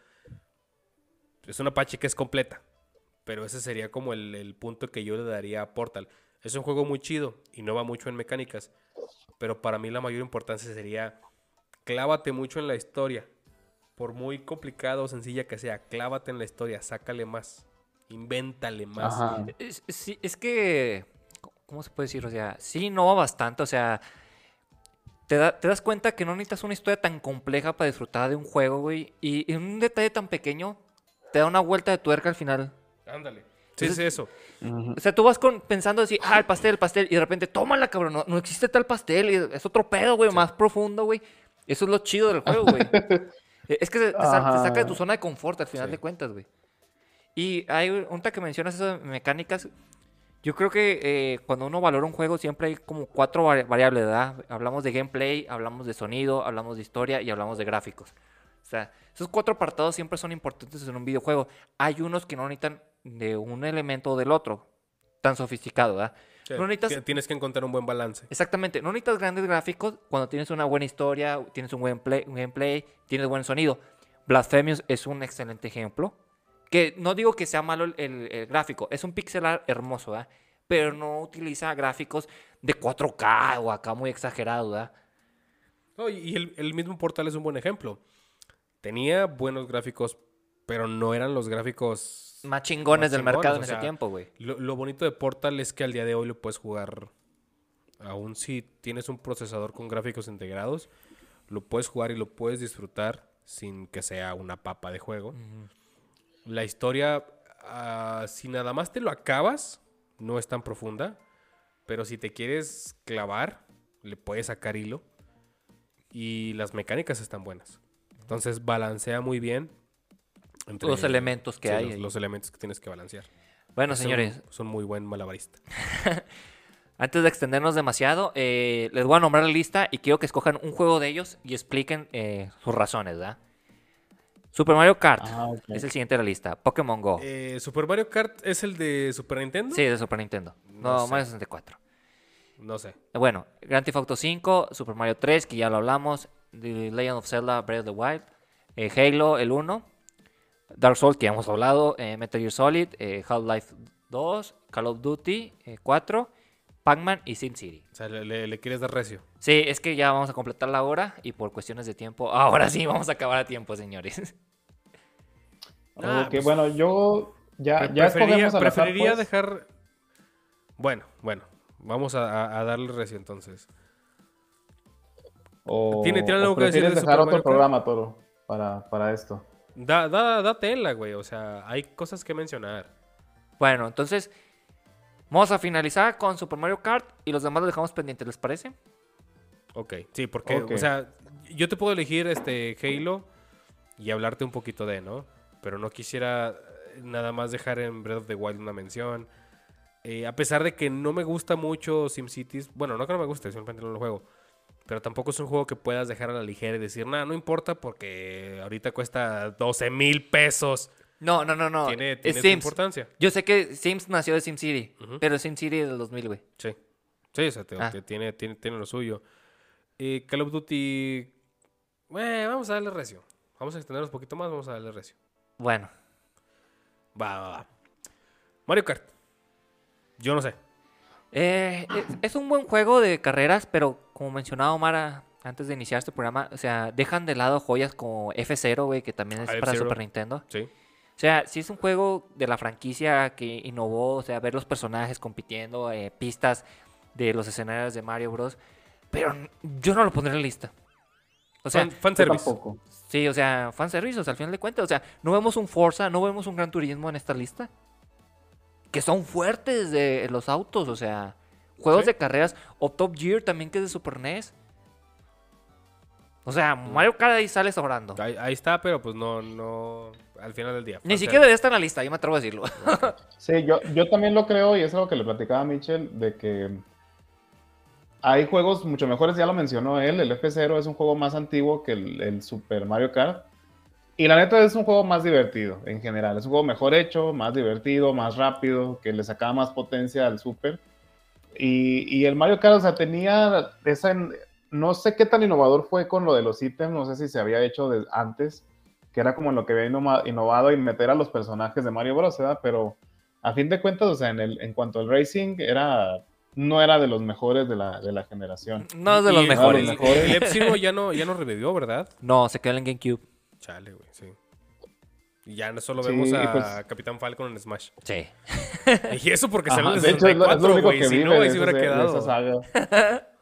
Es una pache que es completa, pero ese sería como el, el punto que yo le daría a Portal. Es un juego muy chido y no va mucho en mecánicas, pero para mí la mayor importancia sería clávate mucho en la historia. Por muy complicado o sencilla que sea, clávate en la historia, sácale más, invéntale más. Ajá. Es, sí, es que, ¿cómo se puede decir? O sea, sí innova bastante, o sea, te, da- te das cuenta que no necesitas una historia tan compleja para disfrutar de un juego, güey, y, y un detalle tan pequeño te da una vuelta de tuerca al final. Ándale. Sí, Entonces- sí, eso. O sea, tú vas con, pensando así, ah, el pastel, el pastel, y de repente, tómala, cabrón, no, no existe tal pastel, y es otro pedo, güey, más profundo, güey. Eso es lo chido del juego, güey. Es que te, sa- te saca de tu zona de confort al final Sí. de cuentas, güey. Y hay un que mencionas de mecánicas. Yo creo que eh, cuando uno valora un juego siempre hay como cuatro vari- variables, ¿verdad? Hablamos de gameplay, hablamos de sonido, hablamos de historia y hablamos de gráficos. O sea, esos cuatro apartados siempre son importantes en un videojuego. Hay unos que no necesitan de un elemento o del otro tan sofisticado, ¿verdad? Sí, No necesitas- que Tienes que encontrar un buen balance. Exactamente, no necesitas grandes gráficos cuando tienes una buena historia, tienes un buen play, un gameplay, tienes buen sonido. Blasphemous es un excelente ejemplo. Que no digo que sea malo el, el- el gráfico, es un pixel art hermoso, ¿verdad? Pero no utiliza gráficos de 4K o acá muy exagerado, ¿verdad? No, y- el, el mismo Portal es un buen ejemplo. Tenía buenos gráficos, pero no eran los gráficos... Más chingones Más del mercado o en ese tiempo, güey. Lo, lo bonito de Portal es que al día de hoy lo puedes jugar, aún si tienes un procesador con gráficos integrados, lo puedes jugar y lo puedes disfrutar sin que sea una papa de juego. La historia, ah, si nada más te lo acabas, no es tan profunda, pero si te quieres clavar, le puedes sacar hilo y las mecánicas están buenas. Entonces balancea muy bien entre Los elementos que sí, hay Los, elementos que tienes que balancear. Bueno, Es un- señores, Son muy buen malabarista. Antes de extendernos demasiado, eh, les voy a nombrar la lista y quiero que escojan un juego de ellos y expliquen eh, sus razones, ¿verdad? Super Mario Kart Ah, es el siguiente de la lista. Pokémon Go. Eh, Super Mario Kart es el de Super Nintendo. sí, de Super Nintendo. No, No sé. Mario 64. No sé. Bueno, Grand Theft Auto 5, Super Mario 3, que ya lo hablamos, The Legend of Zelda Breath of the Wild, eh, Halo, el 1, Dark Souls, que ya hemos hablado, eh, Metal Gear Solid, eh, Half-Life 2, Call of Duty eh, 4, Pac-Man y SimCity. O sea, le, le- le quieres dar recio. Sí, es que ya vamos a completar la hora y por cuestiones de tiempo, ahora sí vamos a acabar a tiempo, señores. Ah, ok, pues, bueno, yo ya, ya preferiría azar, preferiría pues. dejar. Bueno, bueno. Vamos a, darle recio entonces. O, ¿Tiene- tiene o algo que decir de dejar Super otro Mario programa, Toro, para, para esto. Da, da, da tela, güey. O sea, hay cosas que mencionar. Bueno, entonces vamos a finalizar con Super Mario Kart y los demás los dejamos pendientes, ¿les parece? Ok, sí, porque, o sea, yo te puedo elegir este Halo y hablarte un poquito de, ¿no? Pero no quisiera eh, nada más dejar en Breath of the Wild una mención. Eh, a pesar de que no me gusta mucho SimCities, bueno, no que no me guste, simplemente no lo juego. Pero tampoco es un juego que puedas dejar a la ligera y decir, nada, no importa porque ahorita cuesta 12 mil pesos. No, no, no, no. tiene tiene su importancia. Yo sé que Sims nació de SimCity, Ujú. pero SimCity es del 2000, güey. Sí. Sí, o sea, te- Ah. te- tiene, tiene, tiene lo suyo. Call of Duty. eh, vamos a darle recio. Vamos a extendernos un poquito más, vamos a darle recio. Bueno, Va, va, va. Mario Kart. Yo no sé. eh, es, es un buen juego de carreras, pero como mencionaba Omar antes de iniciar este programa, o sea, dejan de lado joyas como F0, güey, que también es para. Super Nintendo. Sí. O sea, sí es un juego de la franquicia que innovó, o sea, ver los personajes compitiendo, eh, pistas de los escenarios de Mario Bros. Pero yo no lo pondré en la lista. O sea, Fan, tampoco. sí, o sea, fanservice, o sea, al final de cuentas. O sea, no vemos un Forza, no vemos un Gran Turismo en esta lista. Que son fuertes de los autos, o sea, juegos Sí. de carreras. O Top Gear también, que es de Super NES. O sea, Mm. Mario Kart ahí sale sobrando. Ahí, ahí está, pero pues no, no. Al final del día. Ni siquiera debería estar en la lista, yo me atrevo a decirlo. Sí, yo, yo también lo creo y es algo que le platicaba a Mitchell, de que hay juegos mucho mejores, ya lo mencionó él, el F0 es un juego más antiguo que el, el Super Mario Kart. Y la neta es un juego más divertido en general, es un juego mejor hecho, más divertido, más rápido, que le sacaba más potencia al Super. Y, y el Mario Kart, o sea, tenía esa... No sé qué tan innovador fue con lo de los ítems, no sé si se había hecho de, antes, que era como lo que había innova- innovado y meter a los personajes de Mario Bros, ¿verdad? Pero a fin de cuentas, o sea, en, el, en cuanto al racing, era, no era de los mejores de la, de la generación. No es de los Y mejores. El, mejores. el F-Zero ya no, ya no revivió, ¿verdad? No, se quedó en GameCube. Chale, güey, sí. Y ya no solo Sí, vemos a pues- Capitán Falcon en Smash. Sí. Y eso porque Ajá, sale en el de hecho, es lo, es lo 64, único güey. Si no, ahí se hubiera quedado.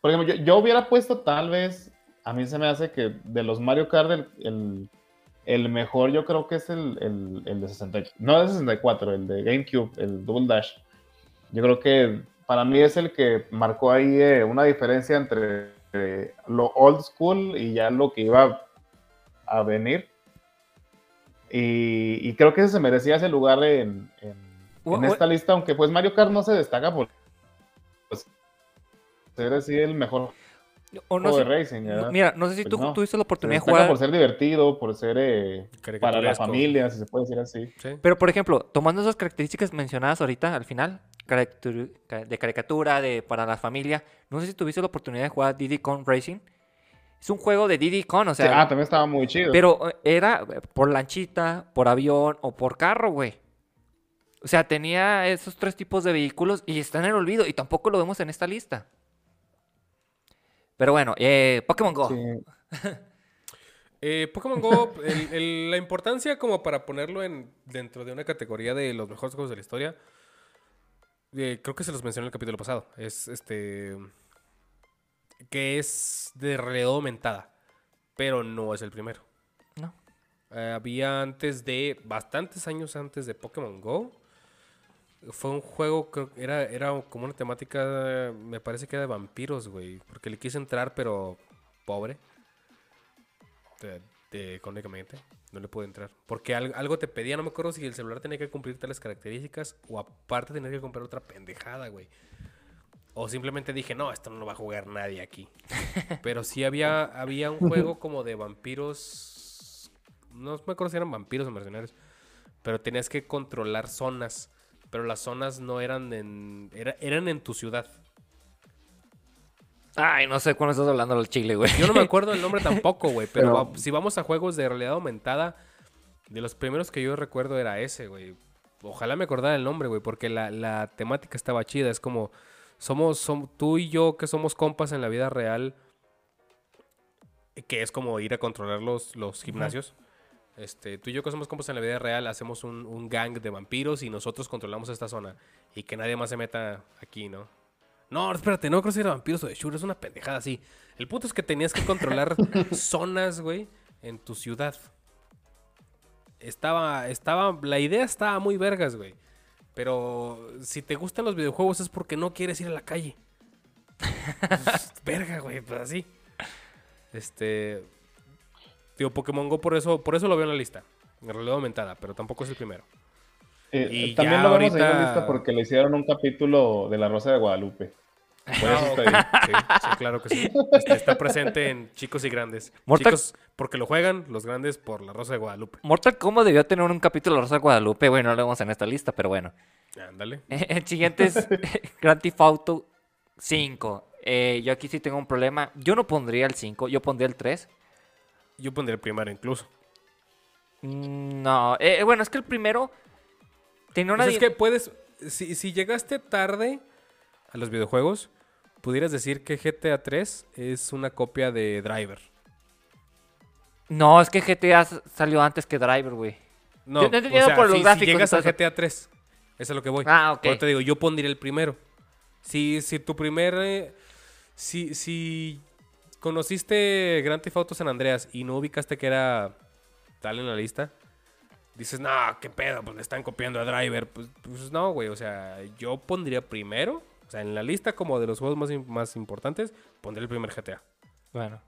por ejemplo, yo, yo hubiera puesto tal vez, a mí se me hace que de los Mario Kart, el, el, el mejor yo creo que es el, el, el de 64, no el de 64, el de GameCube, el Double Dash. Yo creo que para mí es el que marcó ahí eh, una diferencia entre eh, lo old school y ya lo que iba a venir. Y, y creo que se merecía ese lugar en, en, en esta lista, aunque pues Mario Kart no se destaca por pues, ser así el mejor O no juego sé- de racing, ¿verdad? Mira, no sé si Pues tú no. tuviste la oportunidad de jugar. por ser divertido, por ser eh, para la familia, si se puede decir así. Sí. Pero, por ejemplo, tomando esas características mencionadas ahorita al final, de caricatura, de para la familia, no sé si tuviste la oportunidad de jugar Diddy Kong Racing. Es un juego de Diddy Kong, o Sí, sea, ah, también estaba muy chido. pero eh, era eh, por lanchita, por avión o por carro, güey. O sea, tenía esos tres tipos de vehículos y está en el olvido y tampoco lo vemos en esta lista. Pero bueno, eh, Pokémon Go. Sí. Eh, Pokémon Go, el- el- la importancia como para ponerlo en, dentro de una categoría de los mejores juegos de la historia, eh, creo que se los mencioné en el capítulo pasado. Es este. que es de realidad aumentada, pero no es el primero. No. Eh, había antes de. bastantes años antes de Pokémon Go. Fue un juego, creo que era, era como una temática, me parece que era de vampiros, güey. Porque le quise entrar, pero pobre de- de- económicamente. No le pude entrar. Porque al- algo te pedía, no me acuerdo si el celular tenía que cumplir tales características o aparte tenía que comprar otra pendejada, güey. O simplemente dije, no, esto no lo va a jugar nadie aquí. Pero sí había, había un juego como de vampiros. No me acuerdo si eran vampiros o mercenarios. Pero tenías que controlar zonas. Pero las zonas no eran en. era- eran en tu ciudad. Ay, no sé cuándo estás hablando del chile, güey. Yo no me acuerdo el nombre tampoco, güey. Pero, Pero- va- si vamos a juegos de realidad aumentada, de los primeros que yo recuerdo era ese, güey. Ojalá me acordara el nombre, güey, porque la, la temática estaba chida. Es como, somos, som- tú y yo que somos compas en la vida real, que es como ir a controlar los, los gimnasios. Este, tú y yo que somos compas en la vida real, hacemos un, un gang de vampiros y nosotros controlamos esta zona. Y que nadie más se meta aquí, ¿no? No, espérate, no creo que sea de vampiros o de Shure, es una pendejada así. El punto es que tenías que controlar zonas, güey, en tu ciudad. Estaba, estaba, la idea estaba muy vergas, güey. Pero si te gustan los videojuegos es porque no quieres ir a la calle. Pues, Verga, güey, pues así. Este. Tío, Pokémon Go por eso, por eso lo veo en la lista. En realidad aumentada, pero tampoco es el primero. Eh, Y también ya lo vemos ahí en la lista porque le hicieron un capítulo de La Rosa de Guadalupe. Por eso está ahí. Sí, sí, claro que sí. Este, está presente en chicos y grandes. Mortal- Chicos porque lo juegan, los grandes por la Rosa de Guadalupe. Mortal Kombat debió tener un capítulo de Rosa de Guadalupe, güey, no lo vemos en esta lista, pero bueno. Ándale. El siguiente es Grand Theft Auto 5. Eh, yo aquí sí tengo un problema. Yo no pondría el 5, yo pondría el 3. Yo pondría el primero incluso. Mm, No, eh, bueno, es que el primero tenía una... O sea, es di- que puedes. Si, si llegaste tarde a los videojuegos, pudieras decir que GTA 3 es una copia de Driver. No, es que GTA salió antes que Driver, güey. No, Yo no he entendido por los si, si gráficos y llegas a. GTA 3, eso es lo que voy. Ah, ok. Por eso te digo, yo pondría el primero. Si, si tu primer. eh, si, si conociste Grand Theft Auto San Andreas y no ubicaste que era tal en la lista, dices, no, qué pedo, pues le están copiando a Driver. Pues, pues no, güey, o sea, yo pondría primero, o sea, en la lista como de los juegos más, más importantes, pondría el primer GTA. Bueno.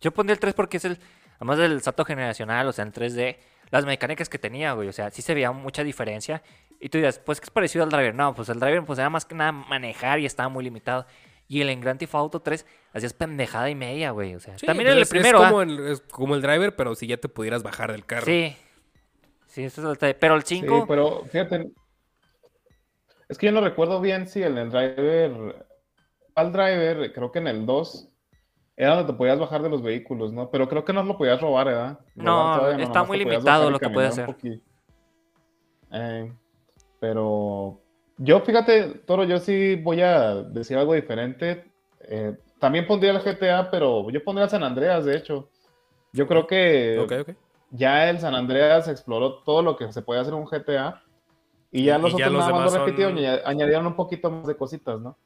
Yo pondría el 3 porque es el... Además del salto generacional, o sea, en 3D, las mecánicas que tenía, güey. O sea, sí se veía mucha diferencia. Y tú dirás, pues que es parecido al Driver. No, pues el Driver pues era más que nada manejar y estaba muy limitado. Y el en Grand Theft Auto 3 hacías pendejada y media, güey. O sea, Sí, también en el es- primero, es ¿ah? como, el, es como el Driver, pero si ya te pudieras bajar del carro. Sí. Sí, eso es el. Pero el 5... Sí, pero fíjate. Es que yo no recuerdo bien si en el driver. Al driver, creo que en el 2 era donde te podías bajar de los vehículos, ¿no? Pero creo que no lo podías robar, ¿verdad? No, Robar todavía está muy limitado lo que puedes hacer. Eh, pero yo, fíjate, Toro, yo sí voy a decir algo diferente. Eh, también pondría el GTA, pero yo pondría el San Andreas, de hecho. Yo creo que ya el San Andreas exploró todo lo que se puede hacer en un GTA. Y ya Y- los y ya otros los nada más lo repitieron son- y añ- añadieron un poquito más de cositas, ¿no?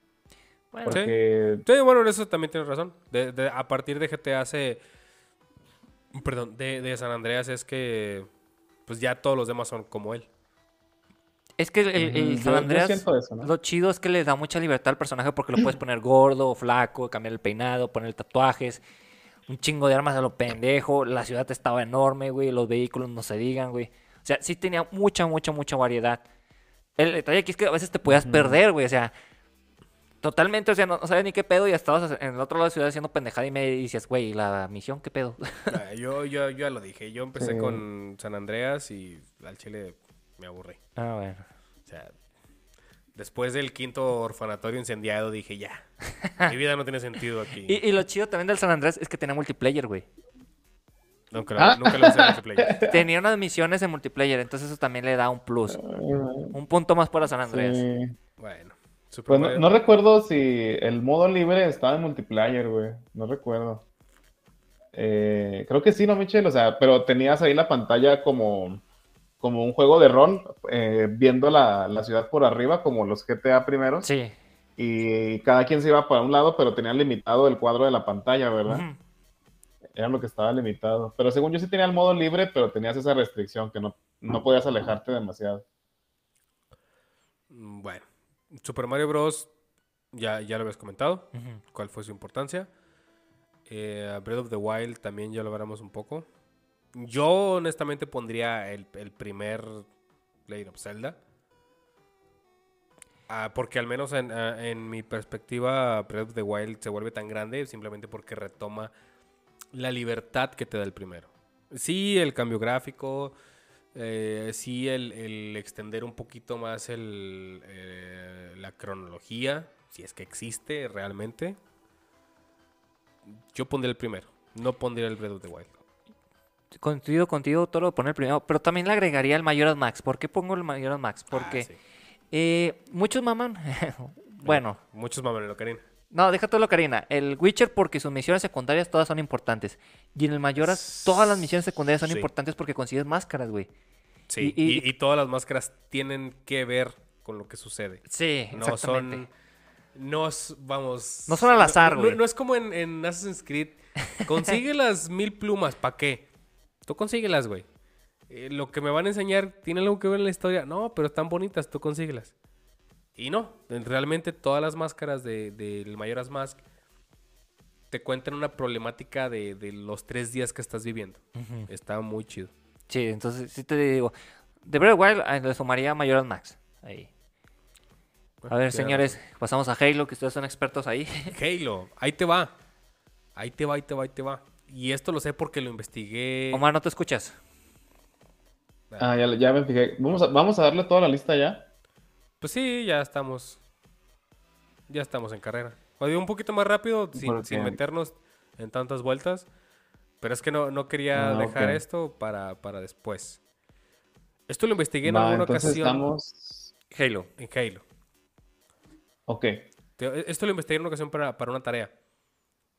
Bueno. Porque Sí, bueno, en eso también tienes razón. De- de- a partir de GTA se... Perdón, de, de San Andreas es que... Pues ya todos los demás son como él. Es que el, el- el Ujú, San yo- yo Andreas, siento eso, ¿no? lo chido es que le da mucha libertad al personaje porque lo puedes poner gordo o flaco, cambiar el peinado, poner tatuajes, un chingo de armas a lo pendejo, la ciudad estaba enorme, güey, los vehículos no se digan, güey. O sea, sí tenía mucha, mucha, mucha variedad. El detalle aquí es que a veces te podías perder, güey, o sea, totalmente, o sea, no, no sabías ni qué pedo y estabas en el otro lado de la ciudad haciendo pendejada y me decías, güey, ¿y la misión qué pedo? Ah, yo, yo, yo ya lo dije. Yo empecé Sí. con San Andreas y al chile me aburrí. ah, bueno. O sea, después del quinto orfanatorio incendiado dije, ya, mi vida no tiene sentido aquí. Y, y lo chido también del San Andrés es que tenía multiplayer, güey. Nunca, lo- Ah. nunca lo usé en multiplayer. Tenía unas misiones en multiplayer, entonces eso también le da un plus. Un punto más para San Andreas. Sí. Bueno, Super Pues no, no recuerdo si el modo libre estaba en multiplayer, güey. No recuerdo. Eh, creo que sí, ¿no, Michelle? O sea, pero tenías ahí la pantalla como, como un juego de rol, eh, viendo la, la ciudad por arriba, como los GTA primeros. Sí. Y cada quien se iba para un lado, pero tenían limitado el cuadro de la pantalla, ¿verdad? Era lo que estaba limitado. Pero según yo sí tenía el modo libre, pero tenías esa restricción que no, no podías alejarte demasiado. Mm, Bueno, Super Mario Bros. Ya, ya lo habías comentado. ¿Cuál fue su importancia? Eh, Breath of the Wild también ya lo veremos un poco. Yo honestamente pondría el, el primer Legend of Zelda. Ah, porque al menos en, ah, en mi perspectiva, Breath of the Wild se vuelve tan grande simplemente porque retoma la libertad que te da el primero. Sí, el cambio gráfico, eh, sí, el, extender un poquito más eh, la cronología, si es que existe realmente. Yo pondría el primero, no pondría el Breath of the Wild. Contigo, contigo, todo lo poner primero. Pero también le agregaría el Majora's Max. ¿Por qué pongo el Majora's Max? Porque Ah, sí. eh, muchos maman. bueno, Muchos maman en Ocarina. no, deja todo lo, Karina. El Witcher, porque sus misiones secundarias todas son importantes. Y en el Majora's, todas las misiones secundarias son Sí. importantes porque consigues máscaras, güey. Sí, Y- y- y, y todas las máscaras tienen que ver con lo que sucede. Sí, No exactamente. son. No, vamos. No son al azar, no- güey. No, no es como en, en Assassin's Creed. Consigue las mil plumas, ¿para qué? Tú consíguelas, güey. Eh, lo que me van a enseñar tiene algo que ver en la historia. No, pero están bonitas, tú consíguelas. Y no, realmente todas las máscaras del de, del Majora's Mask te cuentan una problemática de, de los tres días que estás viviendo. Está muy chido. Sí, entonces sí te digo. De Breath Wild eh, le sumaría Majora's Max. Ahí. A ver, señores, pasamos a Halo, que ustedes son expertos ahí. Halo, ahí te va. Ahí te va, ahí te va, ahí te va. Y esto lo sé porque lo investigué. Omar, ¿no te escuchas? Ah, ya, ya me fijé. Vamos a, vamos a darle toda la lista ya. Pues sí, ya estamos. Ya estamos en carrera. O digo, un poquito más rápido, sin, sin meternos en tantas vueltas. Pero es que no, no quería Ah, dejar esto para, para después. Esto lo investigué en Va, alguna ocasión estamos. Halo. en Halo. Ok. Te- Esto lo investigué en una ocasión para, para una tarea.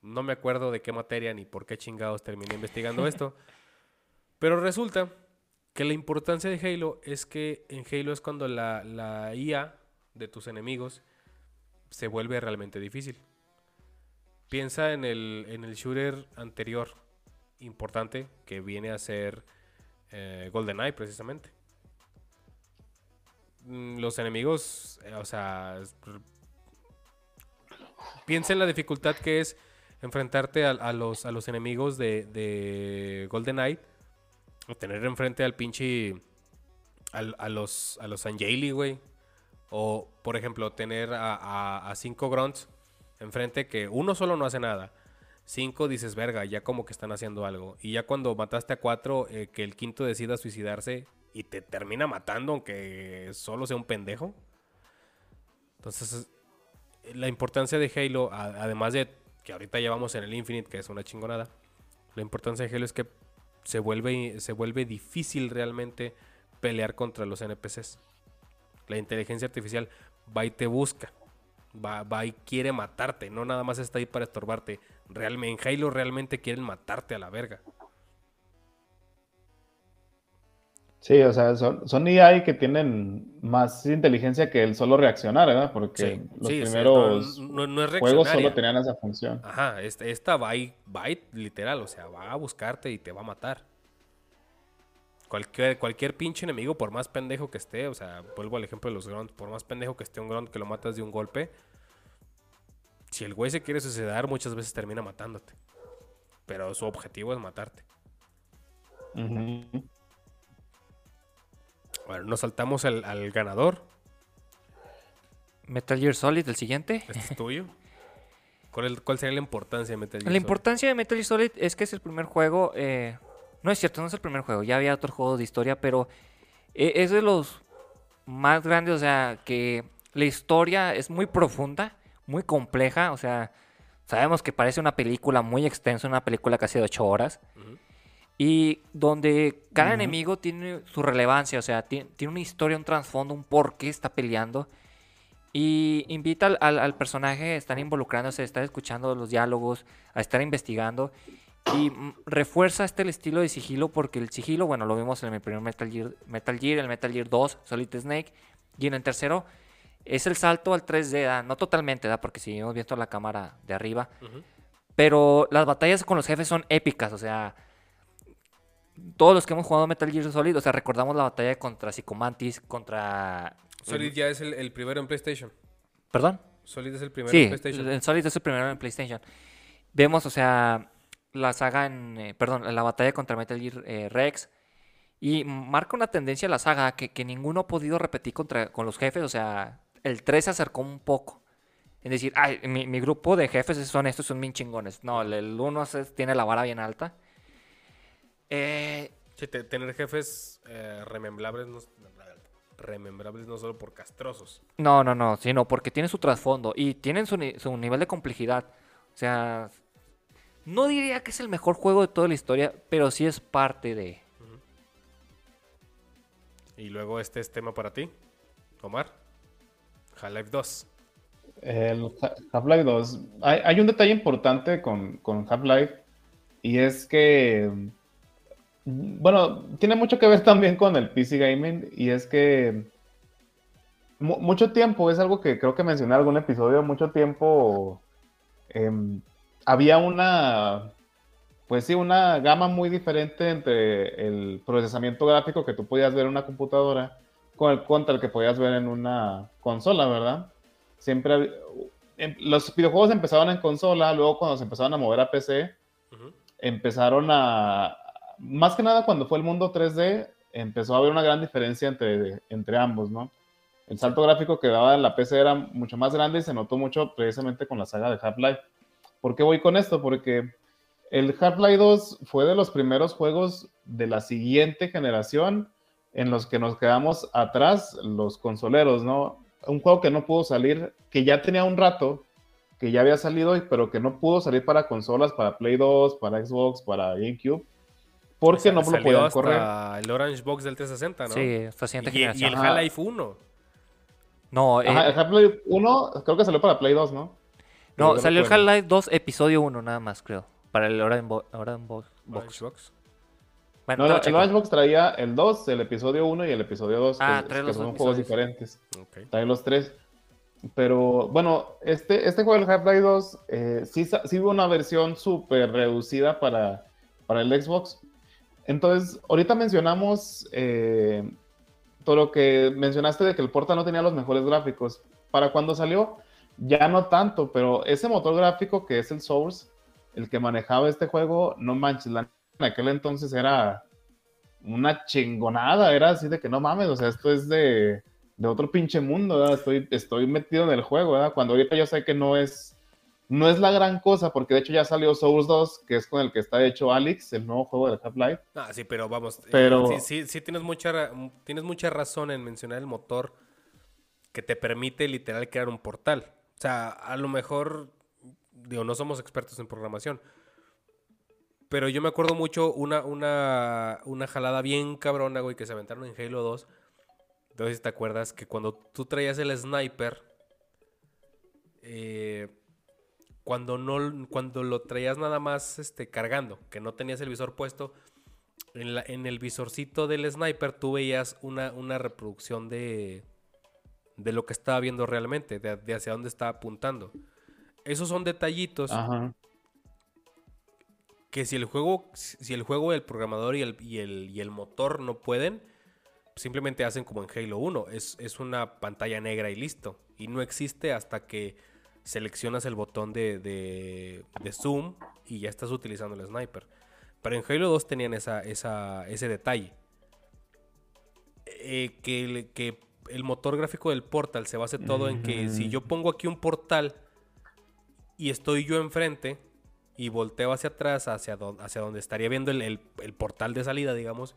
No me acuerdo de qué materia ni por qué chingados terminé investigando esto. Pero resulta que la importancia de Halo es que en Halo es cuando la, la IA de tus enemigos se vuelve realmente difícil. Piensa en el, en el shooter anterior importante que viene a ser eh, GoldenEye precisamente. Mm, Los enemigos, eh, o sea, piensa en la dificultad que es enfrentarte a, los, a los enemigos de, de GoldenEye. O tener enfrente al pinche. a, los, a los Angeli, güey. O, por ejemplo, tener a, cinco grunts enfrente que uno solo no hace nada. Cinco dices, verga, ya como que están haciendo algo. Y ya cuando mataste a cuatro, eh, que el quinto decida suicidarse y te termina matando, aunque solo sea un pendejo. Entonces, la importancia de Halo, además de que ahorita ya vamos en el Infinite, que es una chingonada, la importancia de Halo es que se vuelve, se vuelve difícil realmente pelear contra los NPCs. La inteligencia artificial va y te busca. Va, va y quiere matarte. No nada más está ahí para estorbarte. Realmente, en Halo realmente quieren matarte a la verga. Sí, o sea, son, son EA que tienen más inteligencia que el solo reaccionar, ¿verdad? Porque Sí, los sí, o sea, primeros no, no- no es juegos solo tenían esa función. Ajá, esta, esta va, y- va y literal, o sea, va a buscarte y te va a matar. Cualquier, cualquier pinche enemigo, por más pendejo que esté, o sea, vuelvo al ejemplo de los grunts, por más pendejo que esté un grunt que lo matas de un golpe, si el güey se quiere suicidar, muchas veces termina matándote. Pero su objetivo es matarte. Ujú. Bueno, nos saltamos al, al ganador. Metal Gear Solid, el siguiente. Este es tuyo. ¿Cuál, cuál sería la importancia de Metal Gear La Solid? importancia de Metal Gear Solid es que es el primer juego. eh, no es cierto, no es el primer juego. Ya había otros juegos de historia, pero eh, es de los más grandes. O sea, que la historia es muy profunda, muy compleja. O sea, sabemos que parece una película muy extensa, una película casi de 8 horas. Ujú. Y donde cada enemigo tiene su relevancia, o sea, ti- tiene una historia, un trasfondo, un por qué está peleando. Y invita al, al- al personaje a estar involucrándose, a estar escuchando los diálogos, a estar investigando. Y mm, refuerza este el estilo de sigilo porque el sigilo, bueno, lo vimos en el primer Metal Gear, Metal Gear, el Metal Gear 2, Solid Snake. Y en el tercero es el salto al 3D, ¿da? no totalmente, ¿da? porque seguimos viendo la cámara de arriba. Pero las batallas con los jefes son épicas, o sea, todos los que hemos jugado Metal Gear Solid, o sea, recordamos la batalla contra Psychomantis, contra... Solid ya es el, el primero en PlayStation. ¿Perdón? Solid es el primero Sí, en PlayStation. el Solid es el primero en PlayStation. Vemos, o sea, la saga en... eh, perdón, la batalla contra Metal Gear eh, Rex. Y marca una tendencia a la saga que, que ninguno ha podido repetir contra, con los jefes. O sea, el 3 se acercó un poco. Es decir, "Ay, mi, mi grupo de jefes son estos, son bien chingones. No, el- el 1 tiene la vara bien alta. Eh, Sí, te- tener jefes eh, remembrables, no, remembrables no solo por castrosos. No, no, no, sino porque tiene su trasfondo y tienen su, su nivel de complejidad. O sea, no diría que es el mejor juego de toda la historia, pero sí es parte de... Y luego este es tema para ti, Omar. Half-Life 2. El Ha- Half-Life 2. Hay, hay un detalle importante con, con Half-Life y es que, bueno, tiene mucho que ver también con el PC Gaming y es que mu- mucho tiempo, es algo que creo que mencioné en algún episodio, mucho tiempo em, había una, pues sí, una gama muy diferente entre el procesamiento gráfico que tú podías ver en una computadora con el contra el que podías ver en una consola, ¿verdad? Siempre em- los videojuegos empezaron en consola, luego cuando se empezaron a mover a PC, empezaron a, más que nada cuando fue el mundo 3D, empezó a haber una gran diferencia entre, entre ambos, ¿no? El salto gráfico que daba en la PC era mucho más grande y se notó mucho precisamente con la saga de Half-Life. ¿Por qué voy con esto? Porque el Half-Life 2 fue de los primeros juegos de la siguiente generación en los que nos quedamos atrás los consoleros, ¿no? Un juego que no pudo salir, que ya tenía un rato, que ya había salido, pero que no pudo salir para consolas, para Play 2, para Xbox, para GameCube, porque no lo podían hasta correr. el Orange Box del 360, ¿no? Sí, esta siguiente y, y generación. el Ajá. Half-Life 1. No, eh, Ajá, el Half-Life 1 creo que salió para Play 2, ¿no? no, Yo salió el. Half-Life 2, episodio 1 nada más, creo. Para el Orange, Bo- Orange Bo- Box. Orange Box. Bueno, No, el. Orange Box traía el 2, el episodio 1 y el episodio 2, Ah, que, que los son dos juegos episodios. diferentes. Ok. Trae los tres. Pero bueno, este, este juego del Half-Life 2 eh, sí, sí hubo una versión súper reducida para, para el Xbox. Entonces, ahorita mencionamos eh, todo lo que mencionaste de que el Porta no tenía los mejores gráficos. Para cuando salió, ya no tanto, pero ese motor gráfico que es el Source, el que manejaba este juego, no manches, la, en aquel entonces era una chingonada, era así de que no mames, o sea, esto es de, de otro pinche mundo. Estoy, estoy metido en el juego, ¿verdad? Cuando ahorita yo sé que no es, no es la gran cosa, porque de hecho ya salió Source 2, que es con el que está hecho Alex, el nuevo juego de Half-Life. Ah, sí, pero vamos. eh, Pero- Sí, sí, sí tienes, mucha, tienes mucha razón en mencionar el motor que te permite literal crear un portal. O sea, a lo mejor, digo, no somos expertos en programación. Pero yo me acuerdo mucho una, una, una jalada bien cabrona, güey, que se aventaron en Halo 2. Entonces, ¿te acuerdas que cuando tú traías el sniper, eh, cuando, no, cuando lo traías nada más este, cargando, que no tenías el visor puesto, en, la- en el visorcito del sniper tú veías una, una reproducción de, de lo que estaba viendo realmente, de, de hacia dónde estaba apuntando. Esos son detallitos Ajá. que si el juego, si el juego, el programador y el, y el, y el motor no pueden, simplemente hacen como en Halo 1. Es, es una pantalla negra y listo. Y no existe hasta que seleccionas el botón de, de- de zoom y ya estás utilizando el sniper. Pero en Halo 2 tenían esa, esa- ese detalle. Eh, que, el, que el motor gráfico del portal se base todo en que si yo pongo aquí un portal y estoy yo enfrente y volteo hacia atrás, hacia, hacia donde estaría viendo el, el- el portal de salida, digamos,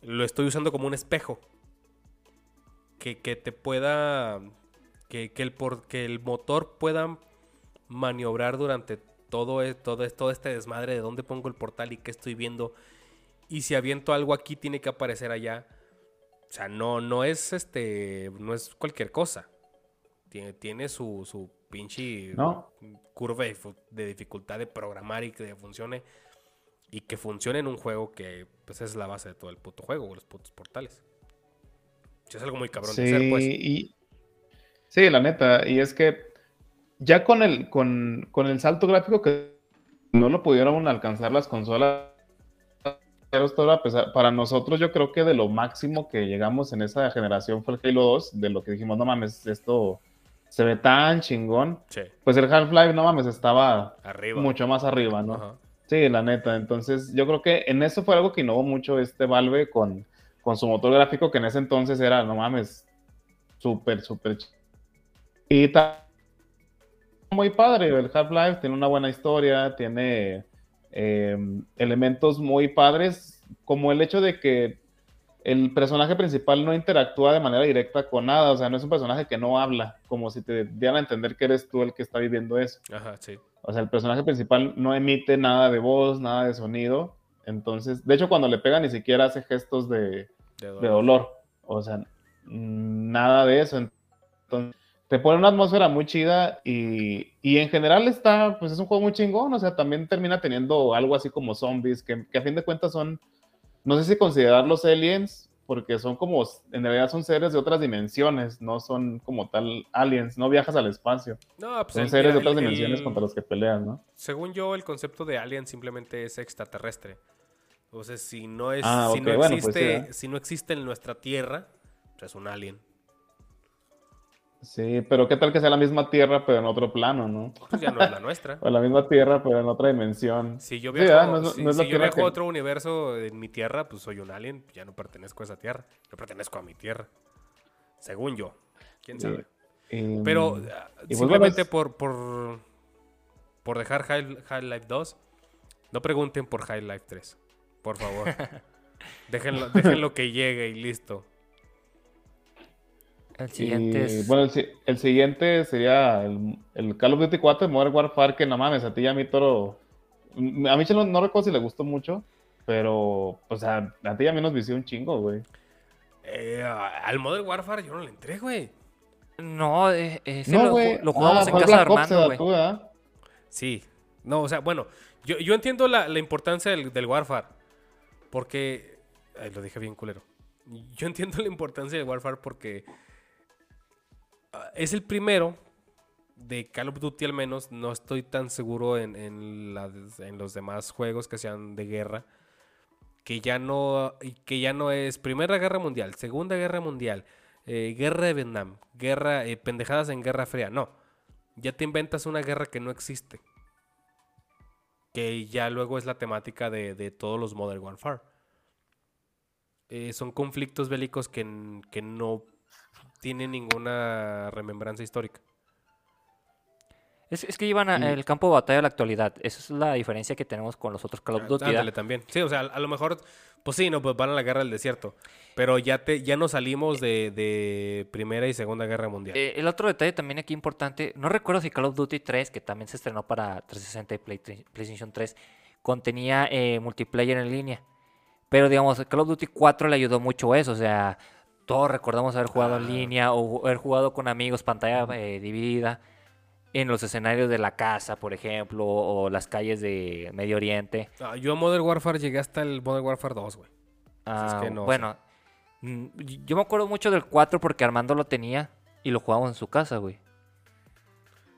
lo estoy usando como un espejo. Que, que te pueda. Que, que el por- que el motor pueda maniobrar durante todo, e- todo, es- todo este desmadre de dónde pongo el portal y qué estoy viendo. Y si aviento algo aquí, tiene que aparecer allá. O sea, no, no es este. No es cualquier cosa. Tiene, tiene su, su pinche No. curva de, dificultad de programar y que funcione. Y que funcione en un juego que pues es la base de todo el puto juego, los putos portales. Es algo muy cabrón de hacer, pues. y, sí, la neta. Y es que ya con el, con, con el salto gráfico que no lo pudieron alcanzar las consolas. pesar- Para nosotros, yo creo que de lo máximo que llegamos en esa generación fue el Halo 2, de lo que dijimos, no mames, esto se ve tan chingón. Sí, Pues el Half-Life, no mames, estaba arriba. mucho más arriba, ¿no? Ajá. Sí, la neta. Entonces, yo creo que en eso fue algo que innovó mucho este Valve con, con su motor gráfico, que en ese entonces era, no mames, súper, súper. ch- Y está muy padre. El Half-Life tiene una buena historia, tiene eh, elementos muy padres, como el hecho de que el personaje principal no interactúa de manera directa con nada, o sea, no es un personaje que no habla, como si te dieran a entender que eres tú el que está viviendo eso. Ajá, sí. O sea, el personaje principal no emite nada de voz, nada de sonido. Entonces, de hecho, cuando le pega ni siquiera hace gestos de, De de dolor. O sea, nada de eso. Entonces, te pone una atmósfera muy chida y, y en general está, pues es un juego muy chingón. O sea, también termina teniendo algo así como zombies, que, que a fin de cuentas son, no sé si considerarlos aliens, porque son como, en realidad son seres de otras dimensiones, no son como tal aliens, no viajas al espacio. No, pues Son el- seres de otras dimensiones el- contra los que pelean, ¿no? Según yo, el concepto de alien simplemente es extraterrestre. O sea, si no es, Ah, si no bueno, pues existe, sí, ¿eh? si no existe en nuestra tierra, pues es un alien. Sí, pero qué tal que sea la misma Tierra, pero en otro plano, ¿no? Pues ya no es la nuestra. O la misma Tierra, pero en otra dimensión. Si yo Sí, viajo, ¿verdad? No es- si, no es si yo viajo a otro universo en mi tierra, pues soy un alien, ya no pertenezco a esa tierra. Yo pertenezco a mi tierra. Según yo. ¿Quién Sí. sabe? Y- Pero y ah, pues simplemente por, por, por dejar High, High Life 2, no pregunten por High Life 3. Por favor. déjenlo, déjenlo que llegue y listo. El siguiente y, es... Bueno, el, si- el siguiente sería el, el Call of Duty 4 de Modern Warfare, que no mames, a ti y a mí Toro... mm, A mí no, no recuerdo si le gustó mucho, pero, o sea, a ti y a mí nos vició un chingo, güey. Eh, al Modern Warfare yo no le entré, güey. No, eh, ese No, lo, lo jugamos Ah, en fue casa de Armando, güey. Sí. No, o sea, bueno, yo, yo entiendo la, la importancia del, del Warfare. Porque. Ay, lo dije bien culero. Yo entiendo la importancia del Warfare porque. Es el primero de Call of Duty, al menos. No estoy tan seguro en, en, los demás juegos que sean de guerra. Que ya no. Que ya no es Primera Guerra Mundial, Segunda Guerra Mundial, eh, Guerra de Vietnam, guerra, eh, pendejadas en Guerra Fría. No. Ya te inventas una guerra que no existe. Que ya luego es la temática de, de todos los Modern Warfare. Eh, son conflictos bélicos que, que no tienen ninguna remembranza histórica. Es, es que llevan Y- el campo de batalla a la actualidad. Esa es la diferencia que tenemos con los otros Call of Duty. ándale también. Sí, o sea, a, a lo mejor, pues sí, no, pues van a la guerra del desierto. Pero ya te, ya no salimos de, de Primera y Segunda Guerra Mundial. Eh, el otro detalle también aquí importante, no recuerdo si Call of Duty 3, que también se estrenó para 360 y Play- PlayStation 3, contenía eh, multiplayer en línea. Pero digamos, Call of Duty 4 le ayudó mucho eso, o sea, todos recordamos haber jugado en Ah. línea o haber jugado con amigos, pantalla eh, dividida. en los escenarios de la casa, por ejemplo, o las calles de Medio Oriente. Ah, yo a Modern Warfare llegué hasta el Modern Warfare 2, güey. Ah, que no, bueno, mm, yo me acuerdo mucho del 4 porque Armando lo tenía y lo jugábamos en su casa, güey.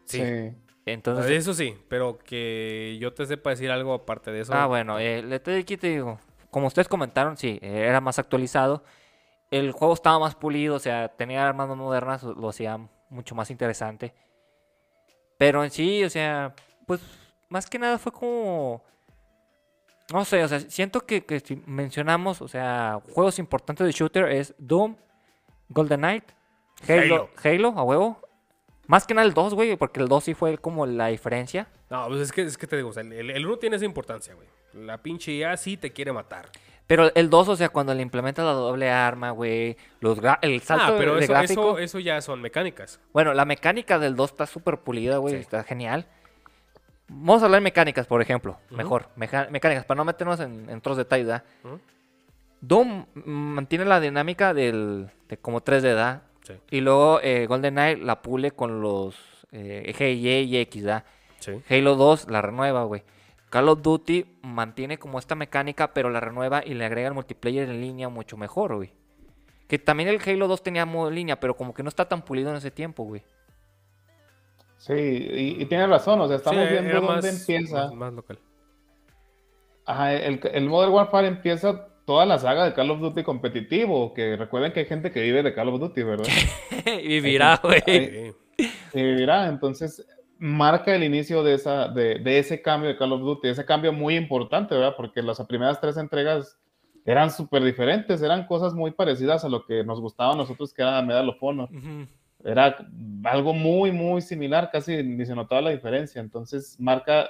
Sí. Sí. Entonces, Eso sí, pero que yo te sepa decir algo aparte de eso. ah, bueno, el aquí te digo, como ustedes comentaron, sí, eh, era más actualizado. El juego estaba más pulido, o sea, tenía armas más modernas, lo hacía mucho más interesante. Pero en sí, o sea, pues más que nada fue como... No sé, o sea, siento que, que si mencionamos, o sea, juegos importantes de shooter es Doom, Golden Knight, Halo, Halo, a huevo. Más que nada el 2, güey, porque el 2 sí fue como la diferencia. No, pues es que, es que te digo, o sea, el, el uno tiene esa importancia, güey. La pinche IA sí te quiere matar. Pero el 2, o sea, cuando le implementas la doble arma, güey, los gra- el salto ah, pero de eso, gráfico. eso, eso ya son mecánicas. Bueno, la mecánica del 2 está súper pulida, güey, Sí. está genial. Vamos a hablar de mecánicas, por ejemplo. Mejor, meja- mecánicas, para no meternos en, en otros detalles. Ujú. Doom mantiene la dinámica del, de como 3D, ¿verdad? Sí. Y luego eh, GoldenEye la pule con los eh, G, Y y X. Sí. Halo 2 la renueva, güey. Call of Duty mantiene como esta mecánica, pero la renueva y le agrega el multiplayer en línea mucho mejor, güey. Que también el Halo 2 tenía modo en línea, pero como que no está tan pulido en ese tiempo, güey. Sí, y, y tienes razón, o sea, estamos Sí, viendo dónde más- empieza. Más, más local. Ajá, el, el Modern Warfare empieza toda la saga de Call of Duty competitivo, que recuerden que hay gente que vive de Call of Duty, ¿verdad? Vivirá, güey. Vivirá, entonces marca el inicio de, esa, de, de ese cambio de Call of Duty, ese cambio muy importante, ¿verdad? Porque las primeras tres entregas eran súper diferentes, eran cosas muy parecidas a lo que nos gustaba a nosotros, que era Medal of Honor. Ujú. Era algo muy, muy similar, casi ni se notaba la diferencia. Entonces marca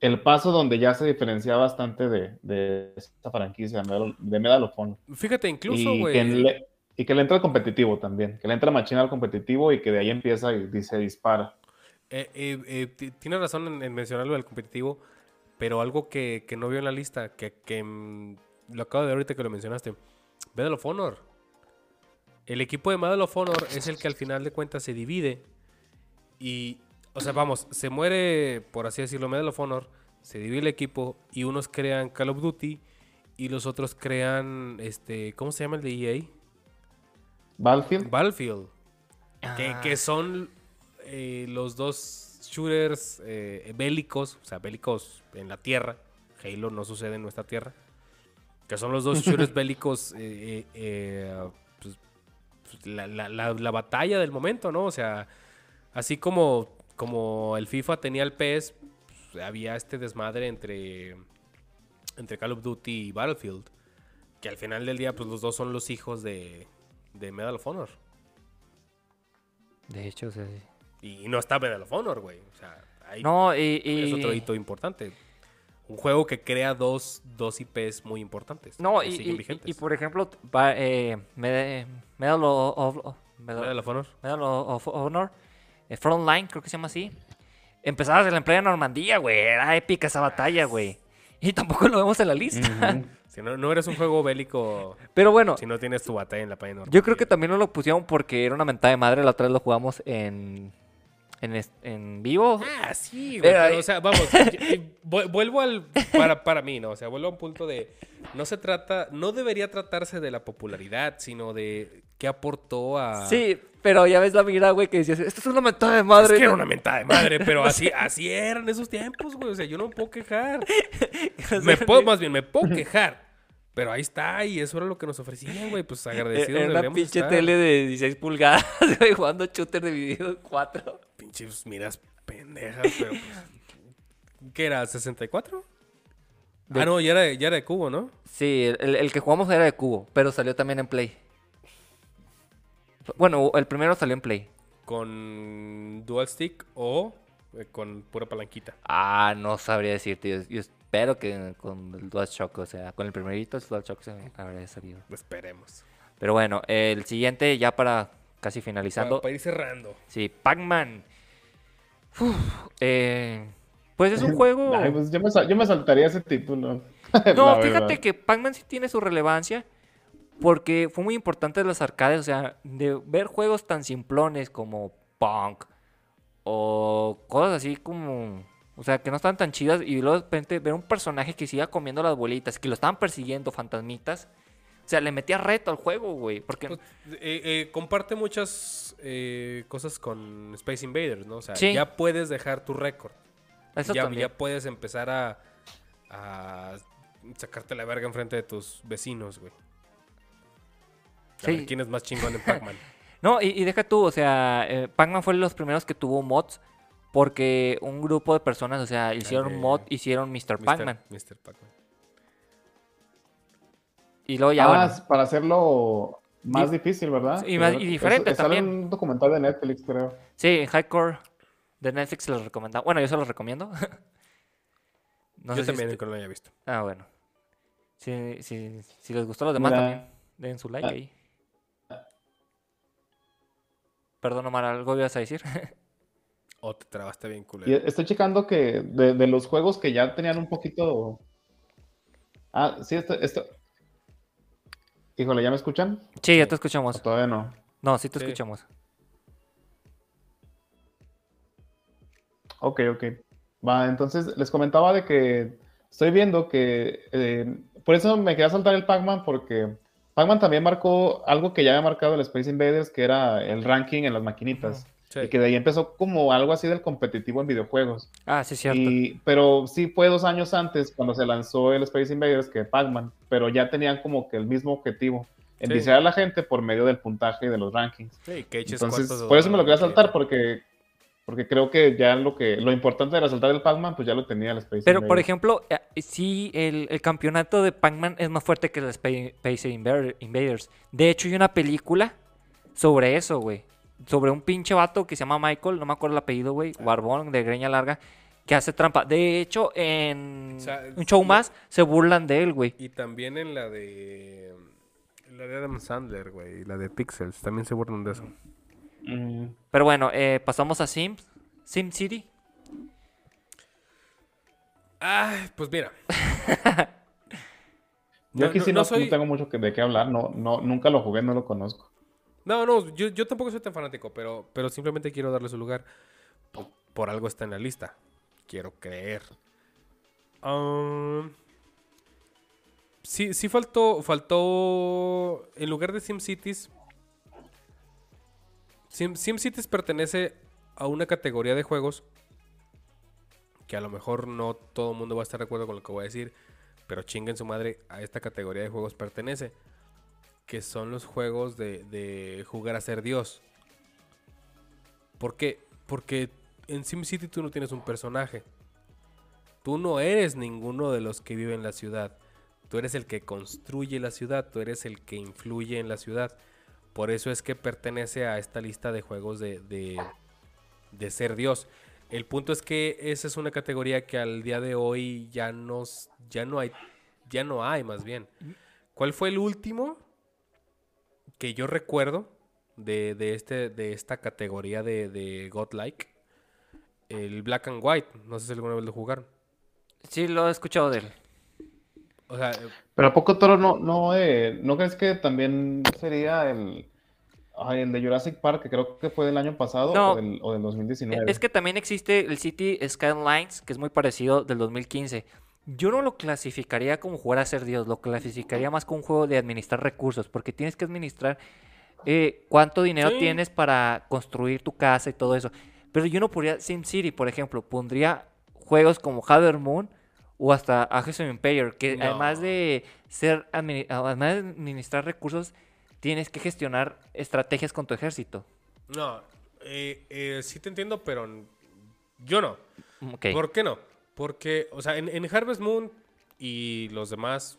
el paso donde ya se diferencia bastante de, de esta franquicia de Medal, of Honor. Fíjate, incluso, güey. y que le entra al competitivo también, que le entra machina al competitivo y que de ahí empieza y se dispara. Eh, eh, eh, razón en, en mencionarlo del competitivo, pero algo que, que no vio en la lista, que, que, mm, lo acabo de ver ahorita que lo mencionaste. Medal of Honor. El equipo de Medal of Honor es el que al final de cuentas se divide y, o sea, vamos, se muere, por así decirlo, Medal of Honor, se divide el equipo y unos crean Call of Duty y los otros crean, este, ¿cómo se llama el de EA? Battlefield, Battlefield. Que, Ah, que son eh, los dos shooters eh, bélicos, o sea, bélicos en la tierra. Halo no sucede en nuestra tierra. Que son los dos shooters bélicos, eh, eh, eh, pues, pues, la, la- la- la batalla del momento, ¿no? O sea, así como, como el FIFA tenía el PES, pues, había este desmadre entre, entre Call of Duty y Battlefield. Que al final del día, pues los dos son los hijos de, de Medal of Honor. De hecho, o sea, sí. Y no está Medal of Honor, güey. O sea, ahí No, y, y- es otro hito importante. Un juego que crea dos, dos IPs muy importantes. No, y, y- y por ejemplo, va, eh, Med- Medal of, Medal- Medal of Honor. Medal of Honor, eh, Frontline, creo que se llama así. Empezaba desde la playa Normandía, güey. Era épica esa batalla, güey. Y tampoco lo vemos en la lista. Si no, no eres un juego bélico Pero bueno, si no tienes tu batalla en la página yo creo que también no lo pusieron porque era una mentada de madre. La otra vez lo jugamos en, en, en vivo. Ah, sí, güey. Pero o sea, vamos, yo- eh, vuelvo al. Para, para mí, ¿no? O sea, vuelvo a un punto de. No se trata. No debería tratarse de la popularidad, sino de qué aportó a. Sí, pero ya ves la mirada, güey, que decías, esto es una mentada de madre. Es que era ¿no?". una mentada de madre, pero así, así eran esos tiempos, güey. O sea, yo no me puedo quejar. Me puedo, más bien, me puedo quejar. Pero ahí está, y eso era lo que nos ofrecían, güey. Pues agradecidos Era una pinche estar. tele de 16 pulgadas, güey, jugando shooter dividido en 4. Pinches miras pendejas, pero pues. ¿Qué era? ¿64? De- Ah, no, ya era, ya era de cubo, ¿no? Sí, el, el que jugamos era de cubo, pero salió también en Play. Bueno, el primero salió en Play. Con dual stick o eh, con pura palanquita. Ah, no sabría decirte. Yo, yo espero que con el DualShock, o sea, con el primerito el DualShock se habría salido. Esperemos. Pero bueno, el siguiente ya para casi Para, finalizando. para ir cerrando. Sí, Pac-Man. Uf, eh, pues es un juego... Ay, pues yo, me, yo me saltaría ese título. No, fíjate que Pac-Man sí tiene su relevancia porque fue muy importante las arcades, o sea, de ver juegos tan simplones como Punk o cosas así como, o sea, que no están tan chidas y luego de repente ver un personaje que siga comiendo las bolitas, que lo estaban persiguiendo fantasmitas. O sea, le metía reto al juego, güey, porque Pues, eh, eh, comparte muchas eh, cosas con Space Invaders, ¿no? O sea, Sí. ya puedes dejar tu récord. eso Ya, también. ya puedes empezar a, a sacarte la verga enfrente de tus vecinos, güey. A ver Sí. ¿Quién es más chingón en Pac-Man? No, y, y deja tú, o sea, Pac-Man fue de los primeros que tuvo mods porque un grupo de personas, o sea, hicieron mod, hicieron Mr. Pac-Man. Mr. Pac-Man. Y luego ya, ah, bueno, es para hacerlo más Dif- difícil, ¿verdad? y más- y diferente sale también. en un documental de Netflix, creo. sí, en Hardcore de Netflix se los recomendaba. Bueno, yo se los recomiendo. no Yo sé si también este- que no lo haya visto. Ah, bueno. Si, si, si les gustó los demás Mira. también, den su like Ah. ahí. Perdón, Omar, ¿algo ibas a decir? O te trabaste bien Y culero. estoy checando que de, de los juegos que ya tenían un poquito. Ah, sí, esto, esto. Híjole, ¿ya me escuchan? sí, ya te ¿O escuchamos. todavía no? No, sí te Sí. escuchamos. Ok, ok. Va, entonces les comentaba de que estoy viendo que. eh, por eso me quería saltar el Pac-Man, porque Pac-Man también marcó algo que ya había marcado el Space Invaders, que era el ranking en las maquinitas. Sí. Y que de ahí empezó como algo así del competitivo en videojuegos. Ah, sí, cierto. Y, pero sí fue dos años antes cuando se lanzó el Space Invaders que Pac-Man, pero ya tenían como que el mismo objetivo, enviciar a la gente por medio del puntaje de los rankings. Sí, que Entonces, por eso me lo quería saltar, que- porque, porque creo que ya lo que lo importante de resaltar el Pac-Man, pues ya lo tenía el Space Pero, por ejemplo, eh, sí, el, el campeonato de Pac-Man es más fuerte que el Spa- Space Invader- Invaders. De hecho, hay una película sobre eso, güey. Sobre un pinche vato que se llama Michael, no me acuerdo el apellido, güey. Barbón, de greña larga, que hace trampa. De hecho, en O sea, un show más se burlan de él, güey. Y también en la de. La de Adam Sandler, güey. y La de Pixels. También se burlan de eso. Mm, Pero bueno, eh, pasamos a Sims. Sim City. Ay, pues mira. yo aquí no- sí no no, soy- no tengo mucho que, de qué hablar, no, no, nunca lo jugué, no lo conozco. No, no, yo, yo tampoco soy tan fanático, pero, pero simplemente quiero darle su lugar. Por, por algo está en la lista. Quiero creer. Sí, sí faltó, faltó, en lugar de SimCities, Sim, SimCities pertenece a una categoría de juegos que a lo mejor no todo el mundo va a estar de acuerdo con lo que voy a decir, pero chinguen su madre, a esta categoría de juegos pertenece que son los juegos de, de jugar a ser Dios. ¿Por qué? Porque en SimCity tú no tienes un personaje. Tú no eres ninguno de los que vive en la ciudad. Tú eres el que construye la ciudad, tú eres el que influye en la ciudad. Por eso es que pertenece a esta lista de juegos de, de, de ser Dios. El punto es que esa es una categoría que al día de hoy ya no, s- ya no hay, ya no hay más bien. ¿Cuál fue el último que yo recuerdo de, de este, de esta categoría de Godlike? El Black and White. No sé si alguna vez lo jugaron. Sí, lo he escuchado de él. O sea, eh, Pero ¿a poco Toro no, no, eh, no crees que también sería el, ay, el de Jurassic Park, que creo que fue del año pasado No. o, del, o del 2019? Es que también existe el City Skylines, que es muy parecido del 2015. Yo no lo clasificaría como jugar a ser Dios, lo clasificaría más como un juego de administrar recursos, porque tienes que administrar eh, cuánto dinero Sí. tienes para construir tu casa y todo eso. Pero yo no pondría SimCity, por ejemplo, pondría juegos como Haver Moon o hasta Age of Empire, que No. además de ser además de administrar recursos, tienes que gestionar estrategias con tu ejército. no. eh, eh, sí te entiendo, pero yo no. Ok. ¿Por qué no? Porque, o sea, en, en Harvest Moon y los demás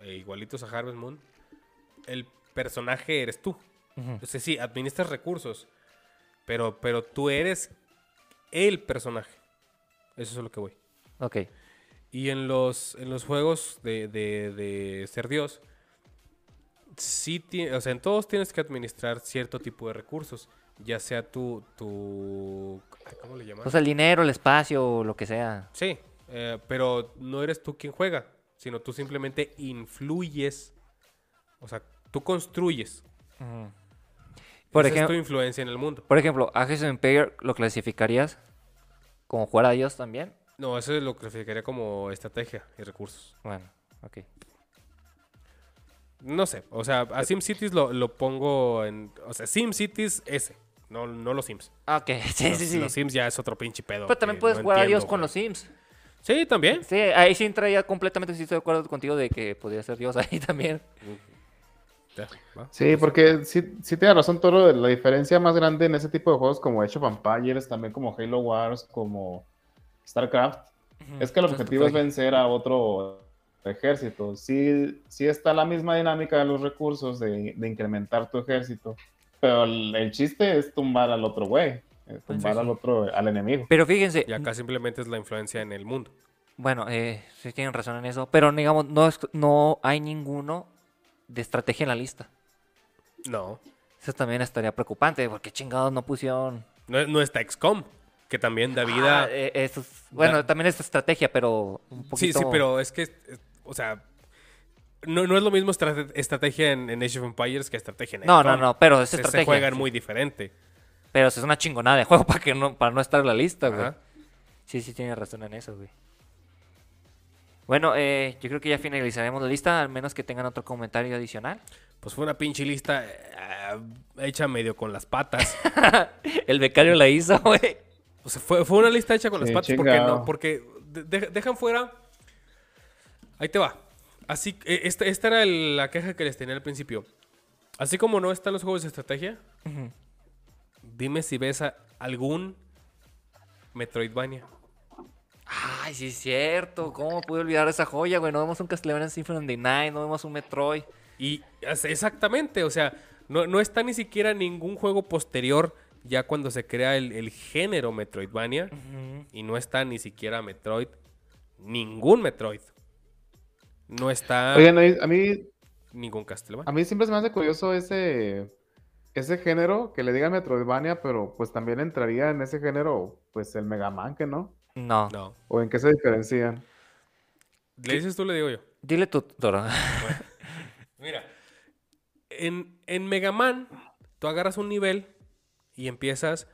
eh, igualitos a Harvest Moon, el personaje eres tú. Sea, sí, administras recursos, pero, pero tú eres el personaje. Eso es a lo que voy. Ok. Y en los, en los juegos de, de- de ser Dios, sí, ti- o sea, en todos tienes que administrar cierto tipo de recursos, ya sea tu, tu ¿cómo le llamas? O sea, el dinero, el espacio, lo que sea. Sí, eh, pero no eres tú quien juega, sino tú simplemente influyes, o sea, tú construyes. Ujú. Por Esa es tu ejemplo, influencia en el mundo. por ejemplo, Age Empire lo clasificarías como jugar a Dios también. No, eso es lo clasificaría como estrategia y recursos. Bueno, ok. No sé, o sea, a SimCities lo, lo pongo en... O sea, SimCities ese, no, no los Sims. Ah, Ok, sí, los, sí, sí. los Sims ya es otro pinche pedo. Pero también puedes no jugar a Dios con güey. los Sims. Sí, también. Sí, ahí sí entraría completamente, sí estoy de acuerdo contigo de que podría ser Dios ahí también. Ya. Sí, porque sí, sí tiene razón Toro, la diferencia más grande en ese tipo de juegos como Age of Empires, también como Halo Wars, como StarCraft, es que el objetivo es pues, vencer a otro ejército. Sí, sí está la misma dinámica de los recursos de, de incrementar tu ejército, pero el, el chiste es tumbar al otro güey, eh, tumbar sí, al otro, al enemigo. Pero fíjense, Y acá simplemente es la influencia en el mundo. bueno, eh, sí tienen razón en eso, pero digamos, no, es- no hay ninguno de estrategia en la lista. No. Eso también estaría preocupante, porque chingados no pusieron... No, no está XCOM, que también da vida... Ah, eh, eso es- bueno, Da- también es estrategia, pero un sí, poquito... sí, pero es que, eh, o sea, no, no es lo mismo estrate- estrategia en, en Age of Empires que estrategia en No, no, XCOM. no, pero es estrategia. Se juegan sí. muy diferente. Pero es una chingonada de juego para, que no, para no estar en la lista, güey. Sí, sí, tiene razón en eso, güey. Bueno, eh, yo creo que ya finalizaremos la lista, al menos que tengan otro comentario adicional. Pues fue una pinche lista eh, hecha medio con las patas. El becario la hizo, güey. O sea, fue, fue una lista hecha con las patas porque chingado. no, porque de- de- dejan fuera. Ahí te va. Así, eh, esta, esta era el- la queja que les tenía al principio. Así como no están los juegos de estrategia, dime si ves a algún Metroidvania. Ay, sí es cierto. ¿Cómo pude olvidar esa joya, güey? No vemos un Castlevania Symphony of the Night, no vemos un Metroid. Y exactamente, o sea, no, no está ni siquiera ningún juego posterior ya cuando se crea el, el género Metroidvania. Y no está ni siquiera Metroid. Ningún Metroid. No está Oigan, a mí, ningún Castlevania. a mí siempre se me hace curioso ese, ese género, que le digan Metroidvania, pero pues también entraría en ese género, pues el Mega Man, que no? No. No. ¿O en qué se diferencian? ¿Le dices tú le digo yo? Dile tú, Toro. Mira. En, en Mega Man, tú agarras un nivel y empiezas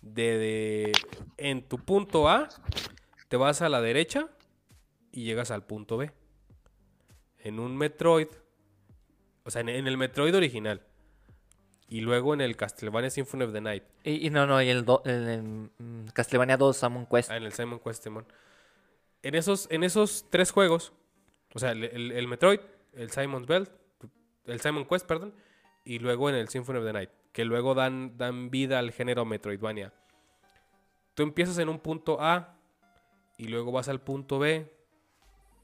de, de- En tu punto A, te vas a la derecha y llegas al punto B. En un Metroid, o sea, en, en el Metroid original. Y luego en el Castlevania Symphony of the Night. y, y no, no, y el, do- el, el, mm, Castlevania 2 Salmon Quest. Ah, en el Simon Quest, Simón. En esos, en esos tres juegos, o sea, el, el- el Metroid, el Simon's Belt, el Simon Quest, perdón, y luego en el Symphony of the Night, que luego dan, dan vida al género Metroidvania. Tú empiezas en un punto A, y luego vas al punto B,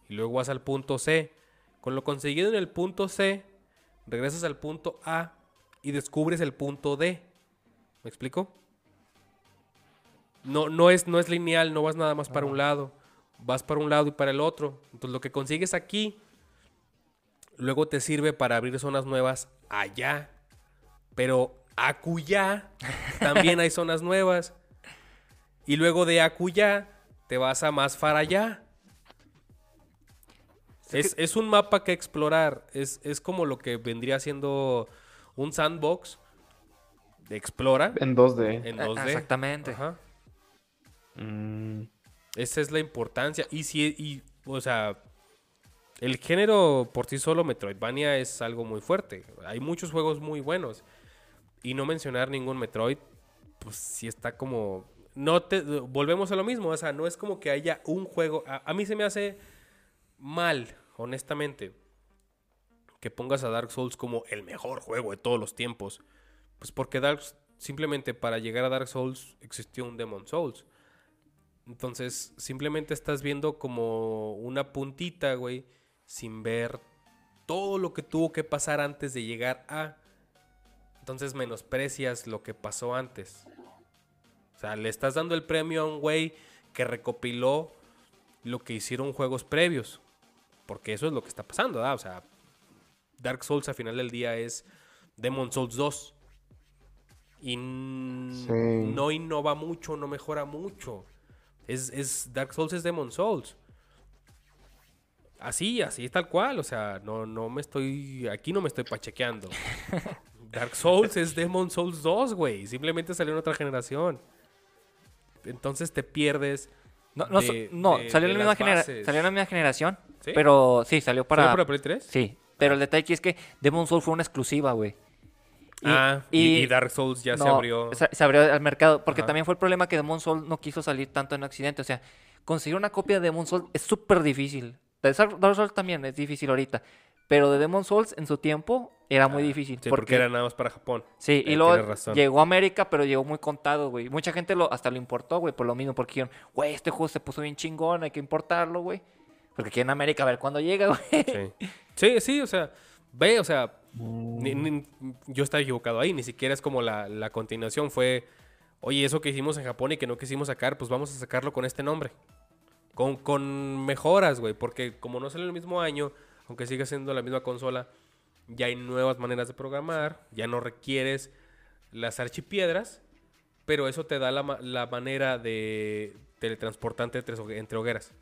y luego vas al punto C. Con lo conseguido en el punto C, regresas al punto A y descubres el punto D. ¿Me explico? No, no, es, no es lineal, no vas nada más para un lado. Vas para un lado y para el otro. Entonces lo que consigues aquí, luego te sirve para abrir zonas nuevas allá. Pero acullá también hay zonas nuevas. Y luego de acullá te vas a más para allá. Es, es un mapa que explorar. Es, es como lo que vendría siendo un sandbox de explora En 2D. en Ah, 2D. Exactamente. Ajá. Mm, Esa es la importancia. Y si, y, o sea, el género por sí solo, Metroidvania, es algo muy fuerte. Hay muchos juegos muy buenos. Y no mencionar ningún Metroid, pues sí está como. No te. Volvemos a lo mismo. O sea, no es como que haya un juego. A, a mí se me hace mal, honestamente, que pongas a Dark Souls como el mejor juego de todos los tiempos. Pues porque Dark simplemente para llegar a Dark Souls existió un Demon Souls. Entonces, simplemente estás viendo como una puntita, güey, sin ver todo lo que tuvo que pasar antes de llegar a. Entonces menosprecias lo que pasó antes. O sea, le estás dando el premio a un güey que recopiló lo que hicieron juegos previos. Porque eso es lo que está pasando, ¿verdad? O sea, Dark Souls al final del día es Demon Souls 2. Y Sí. no innova mucho, no mejora mucho. Es, es Dark Souls es Demon Souls. Así, así tal cual. O sea, no, no me estoy. Aquí no me estoy pachequeando. Dark Souls es Demon Souls 2, güey. Simplemente salió en otra generación. Entonces te pierdes. No, no, so- de- no, de- salió, de en la misma salió en la misma generación. ¿Sí? Pero sí, salió para. ¿Salió para Play 3? Sí, pero el detalle aquí es que Demon Souls fue una exclusiva, güey. Y- ah, y, y Dark Souls ya se abrió. Se, abrió al mercado. Porque Ajá. también fue el problema que Demon Souls no quiso salir tanto en Occidente. O sea, conseguir una copia de Demon Souls es súper difícil. De Dark Souls también es difícil ahorita. Pero de Demon Souls en su tiempo era muy difícil. Ah, Sí, porque, era nada más para Japón. Sí, y Eh, luego llegó a América, pero llegó muy contado, güey. Mucha gente lo, hasta lo importó, güey, por lo mismo, porque dijeron, güey, este juego se puso bien chingón, hay que importarlo, güey. Porque aquí en América, a ver cuándo llega, güey. Sí. sí, sí, o sea, ve, o sea, ni- ni- yo estaba equivocado ahí, ni siquiera es como la, la continuación, fue, oye, eso que hicimos en Japón y que no quisimos sacar, pues vamos a sacarlo con este nombre. Con, con mejoras, güey, porque como no sale el mismo año, aunque siga siendo la misma consola, ya hay nuevas maneras de programar, ya no requieres las archipiedras, pero eso te da la, la manera de teletransportante entre, hogue- entre hogueras.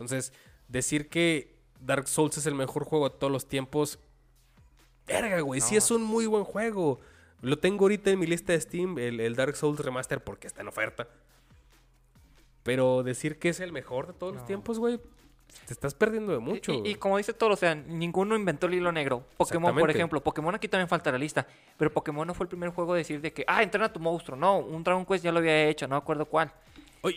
Entonces, decir que Dark Souls es el mejor juego de todos los tiempos, verga, güey, sí No. es un muy buen juego. Lo tengo ahorita en mi lista de Steam, el, el Dark Souls Remaster, porque está en oferta. Pero decir que es el mejor de todos los tiempos, güey, te estás perdiendo de mucho. Y, y como dice todo, o sea, ninguno inventó el hilo negro. Pokémon, por ejemplo. Pokémon aquí también falta la lista. Pero Pokémon no fue el primer juego a decir de que, ah, entrena a tu monstruo. No, un Dragon Quest ya lo había hecho, no me acuerdo cuál.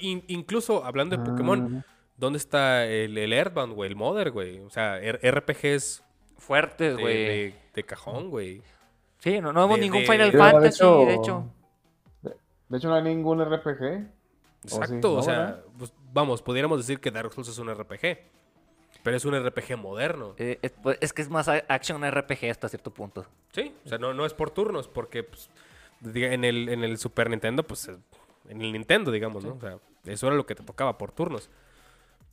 In- incluso hablando de Pokémon, ¿dónde está el, el Earthbound, güey? El Mother, güey. O sea, R- RPGs Fuertes, güey. de- de cajón, güey. Sí, no, no de- ningún de- Final Fantasy, hecho- de hecho. De hecho, no hay ningún RPG. ¿O sí? Exacto, o ¿No, sea, pues, vamos, pudiéramos decir que Dark Souls es un RPG, pero es un RPG moderno. Eh, es, pues, es que es más a- action RPG hasta cierto punto. Sí, o sea, no, no es por turnos, porque pues, diga, en, el, en el Super Nintendo, pues eh, en el Nintendo, digamos, ¿no? O sea, eso era lo que te tocaba por turnos.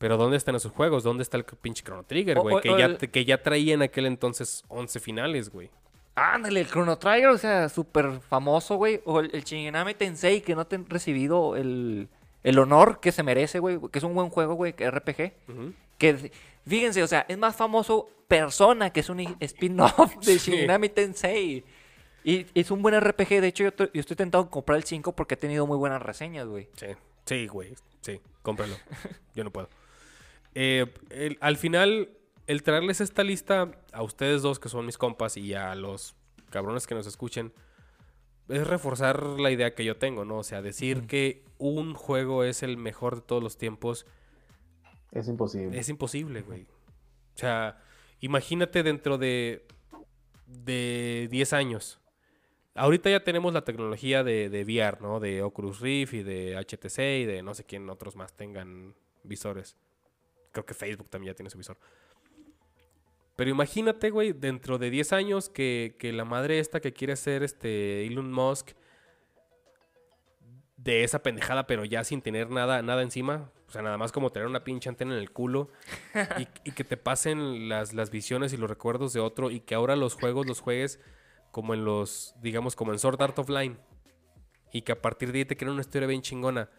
Pero ¿dónde están esos juegos? ¿Dónde está el pinche Chrono Trigger, güey? Que, ya, el- que ya traía en aquel entonces 11 finales, güey. Ándale, el Chrono Trigger, o sea, súper famoso, güey. O el, el Shinigami Tensei, que no te han recibido el, el honor que se merece, güey. Que es un buen juego, güey, que RPG. Que, fíjense, o sea, es más famoso Persona, que es un spin-off de Sí. Shinigami Tensei. Y es un buen RPG. De hecho, yo, to- yo estoy tentado en comprar el 5 porque ha tenido muy buenas reseñas, güey. Sí, sí, güey. Sí, cómpralo. Yo no puedo. Eh, el- al final, el traerles esta lista a ustedes dos, que son mis compas, y a los cabrones que nos escuchen, es reforzar la idea que yo tengo, ¿no? O sea, decir que un juego es el mejor de todos los tiempos Es imposible. es imposible, güey. O sea, imagínate dentro de, de 10 años. Ahorita ya tenemos la tecnología de, de VR, ¿no? De Oculus Rift y de HTC y de no sé quién otros más tengan visores. Creo que Facebook también ya tiene su visor. Pero imagínate, güey, dentro de 10 años que, que la madre esta que quiere ser este Elon Musk de esa pendejada, pero ya sin tener nada, nada encima. O sea, nada más como tener una pinche antena en el culo. y, y que te pasen las, las visiones y los recuerdos de otro. Y que ahora los juegos los juegues como en los, digamos, como en Sword Art Online. Y que a partir de ahí te creen una historia bien chingona.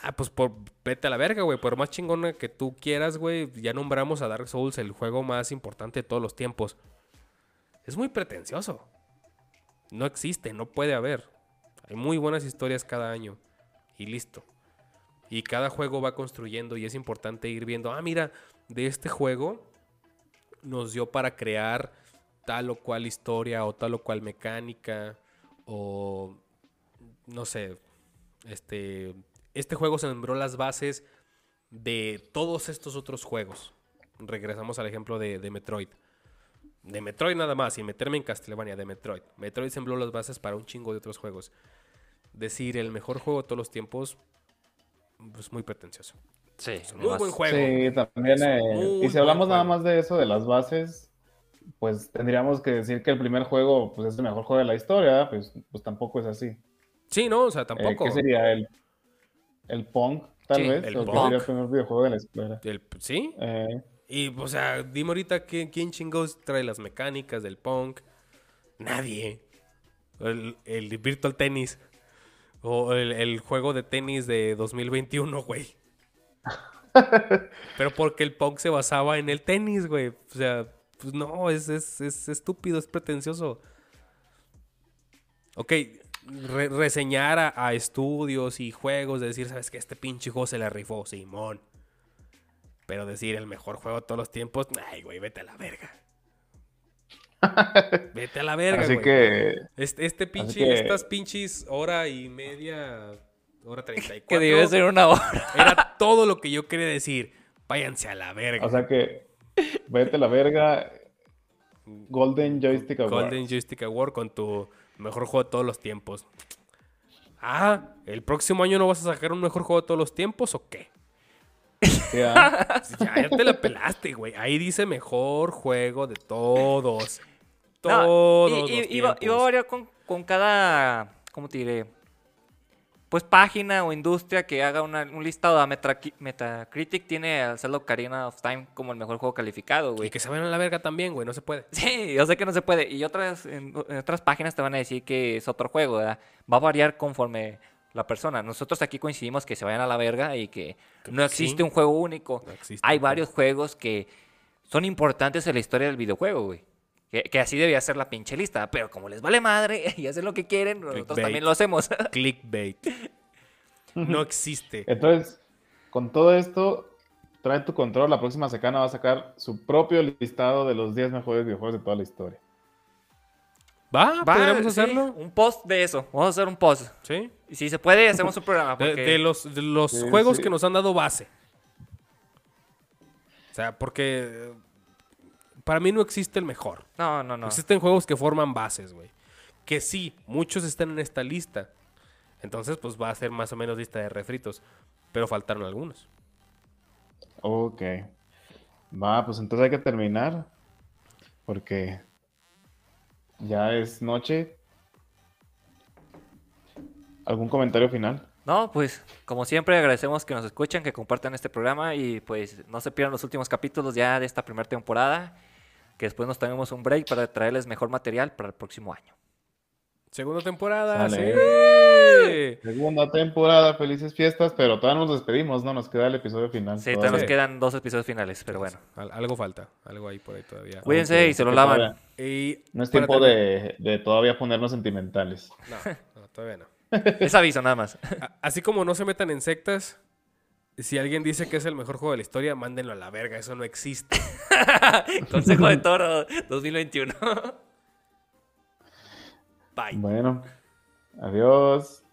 Ah, pues por, vete a la verga, güey. Por más chingona que tú quieras, güey. Ya nombramos a Dark Souls el juego más importante de todos los tiempos. Es muy pretencioso. No existe, no puede haber. Hay muy buenas historias cada año. Y listo. Y cada juego va construyendo y es importante ir viendo, ah, mira, de este juego nos dio para crear tal o cual historia o tal o cual mecánica o no sé, este este juego sembró las bases de todos estos otros juegos. Regresamos al ejemplo de, de Metroid. De Metroid nada más, sin meterme en Castlevania, de Metroid. Metroid sembró las bases para un chingo de otros juegos. Decir el mejor juego de todos los tiempos, pues muy pretencioso. Sí, Es un muy buen juego. Sí, también. Eh, y si hablamos nada más de eso, de las bases, pues tendríamos que decir que el primer juego pues, es el mejor juego de la historia. Pues, pues tampoco es así. Sí, no, o sea, Eh, tampoco. ¿Qué sería el, el Pong, tal Sí, vez? el ¿O qué Pong. sería el primer videojuego de la escuela? El- ¿Sí? Eh, Y, o sea, dime ahorita ¿quién, quién chingos trae las mecánicas del punk. Nadie. El, el Virtual Tennis. O el, el juego de tenis de 2021, güey. Pero porque el punk se basaba en el tenis, güey. O sea, pues no, es, es, es estúpido, es pretencioso. Ok, re- reseñar a, a estudios y juegos, de decir, ¿sabes qué? Este pinche juego se le rifó, Simón. Pero decir el mejor juego de todos los tiempos, ay, güey, vete a la verga. vete a la verga, Así güey. que Este, este pinche, que- estas pinches hora y media, hora treinta y Que debe ser una hora. Era todo lo que yo quería decir. Váyanse a la verga. O sea que, vete a la verga. Golden Joystick Award. Golden Joystick Award con tu mejor juego de todos los tiempos. Ah, ¿el próximo año no vas a sacar un mejor juego de todos los tiempos o qué? Ya, ya te la pelaste, güey. Ahí dice mejor juego de todos. No, Todos. y- los y- iba, a variar con, con cada, ¿cómo te diré? Pues página o industria que haga una- un listado. A Metraqui- Metacritic tiene al Zelda Ocarina of Time como el mejor juego calificado, Y güey. que se vayan a la verga también, güey. No se puede. Sí, yo sé que no se puede. Y otras, en, en otras páginas te van a decir que es otro juego, ¿verdad? Va a variar conforme la persona. Nosotros aquí coincidimos que se vayan a la verga y que no existe Sí. un juego único. No existe Hay juego. varios juegos que son importantes en la historia del videojuego, güey. Que, que así debía ser la pinche lista. Pero como les vale madre y hacen lo que quieren, nosotros también lo hacemos. Clickbait. No existe. Entonces, con todo esto, trae tu control. La próxima secana va a sacar su propio listado de los 10 mejores videojuegos de toda la historia. ¿Va? Va, ¿Podríamos sí, hacerlo? un post de eso. Vamos a hacer un post. Sí. Y si se puede, hacemos un programa. De, Porque... de los, de los Sí, juegos sí. que nos han dado base. O sea, porque para mí no existe el mejor. No, no, no. Existen juegos que forman bases, güey. Que sí, muchos están en esta lista. Entonces, pues va a ser más o menos lista de refritos. Pero faltaron algunos. Ok. Va, pues entonces hay que terminar. Porque ya es noche. ¿Algún comentario final? No, pues como siempre agradecemos que nos escuchen, que compartan este programa y pues no se pierdan los últimos capítulos ya de esta primera temporada, que después nos tomemos un break para traerles mejor material para el próximo año. Segunda temporada. Sale. sí. Segunda temporada, felices fiestas, pero todavía nos despedimos, ¿no? Nos queda el episodio final. Sí, todavía todavía. nos quedan dos episodios finales, pero bueno. Al- algo falta. Algo ahí por ahí todavía. Cuídense y se lo lavan. Y No es tiempo de, de todavía ponernos sentimentales. No, no, todavía no. Es aviso nada más. Así como no se metan en sectas, si alguien dice que es el mejor juego de la historia, mándenlo a la verga. Eso no existe. Consejo de Toro 2021. Bye. Bueno, adiós.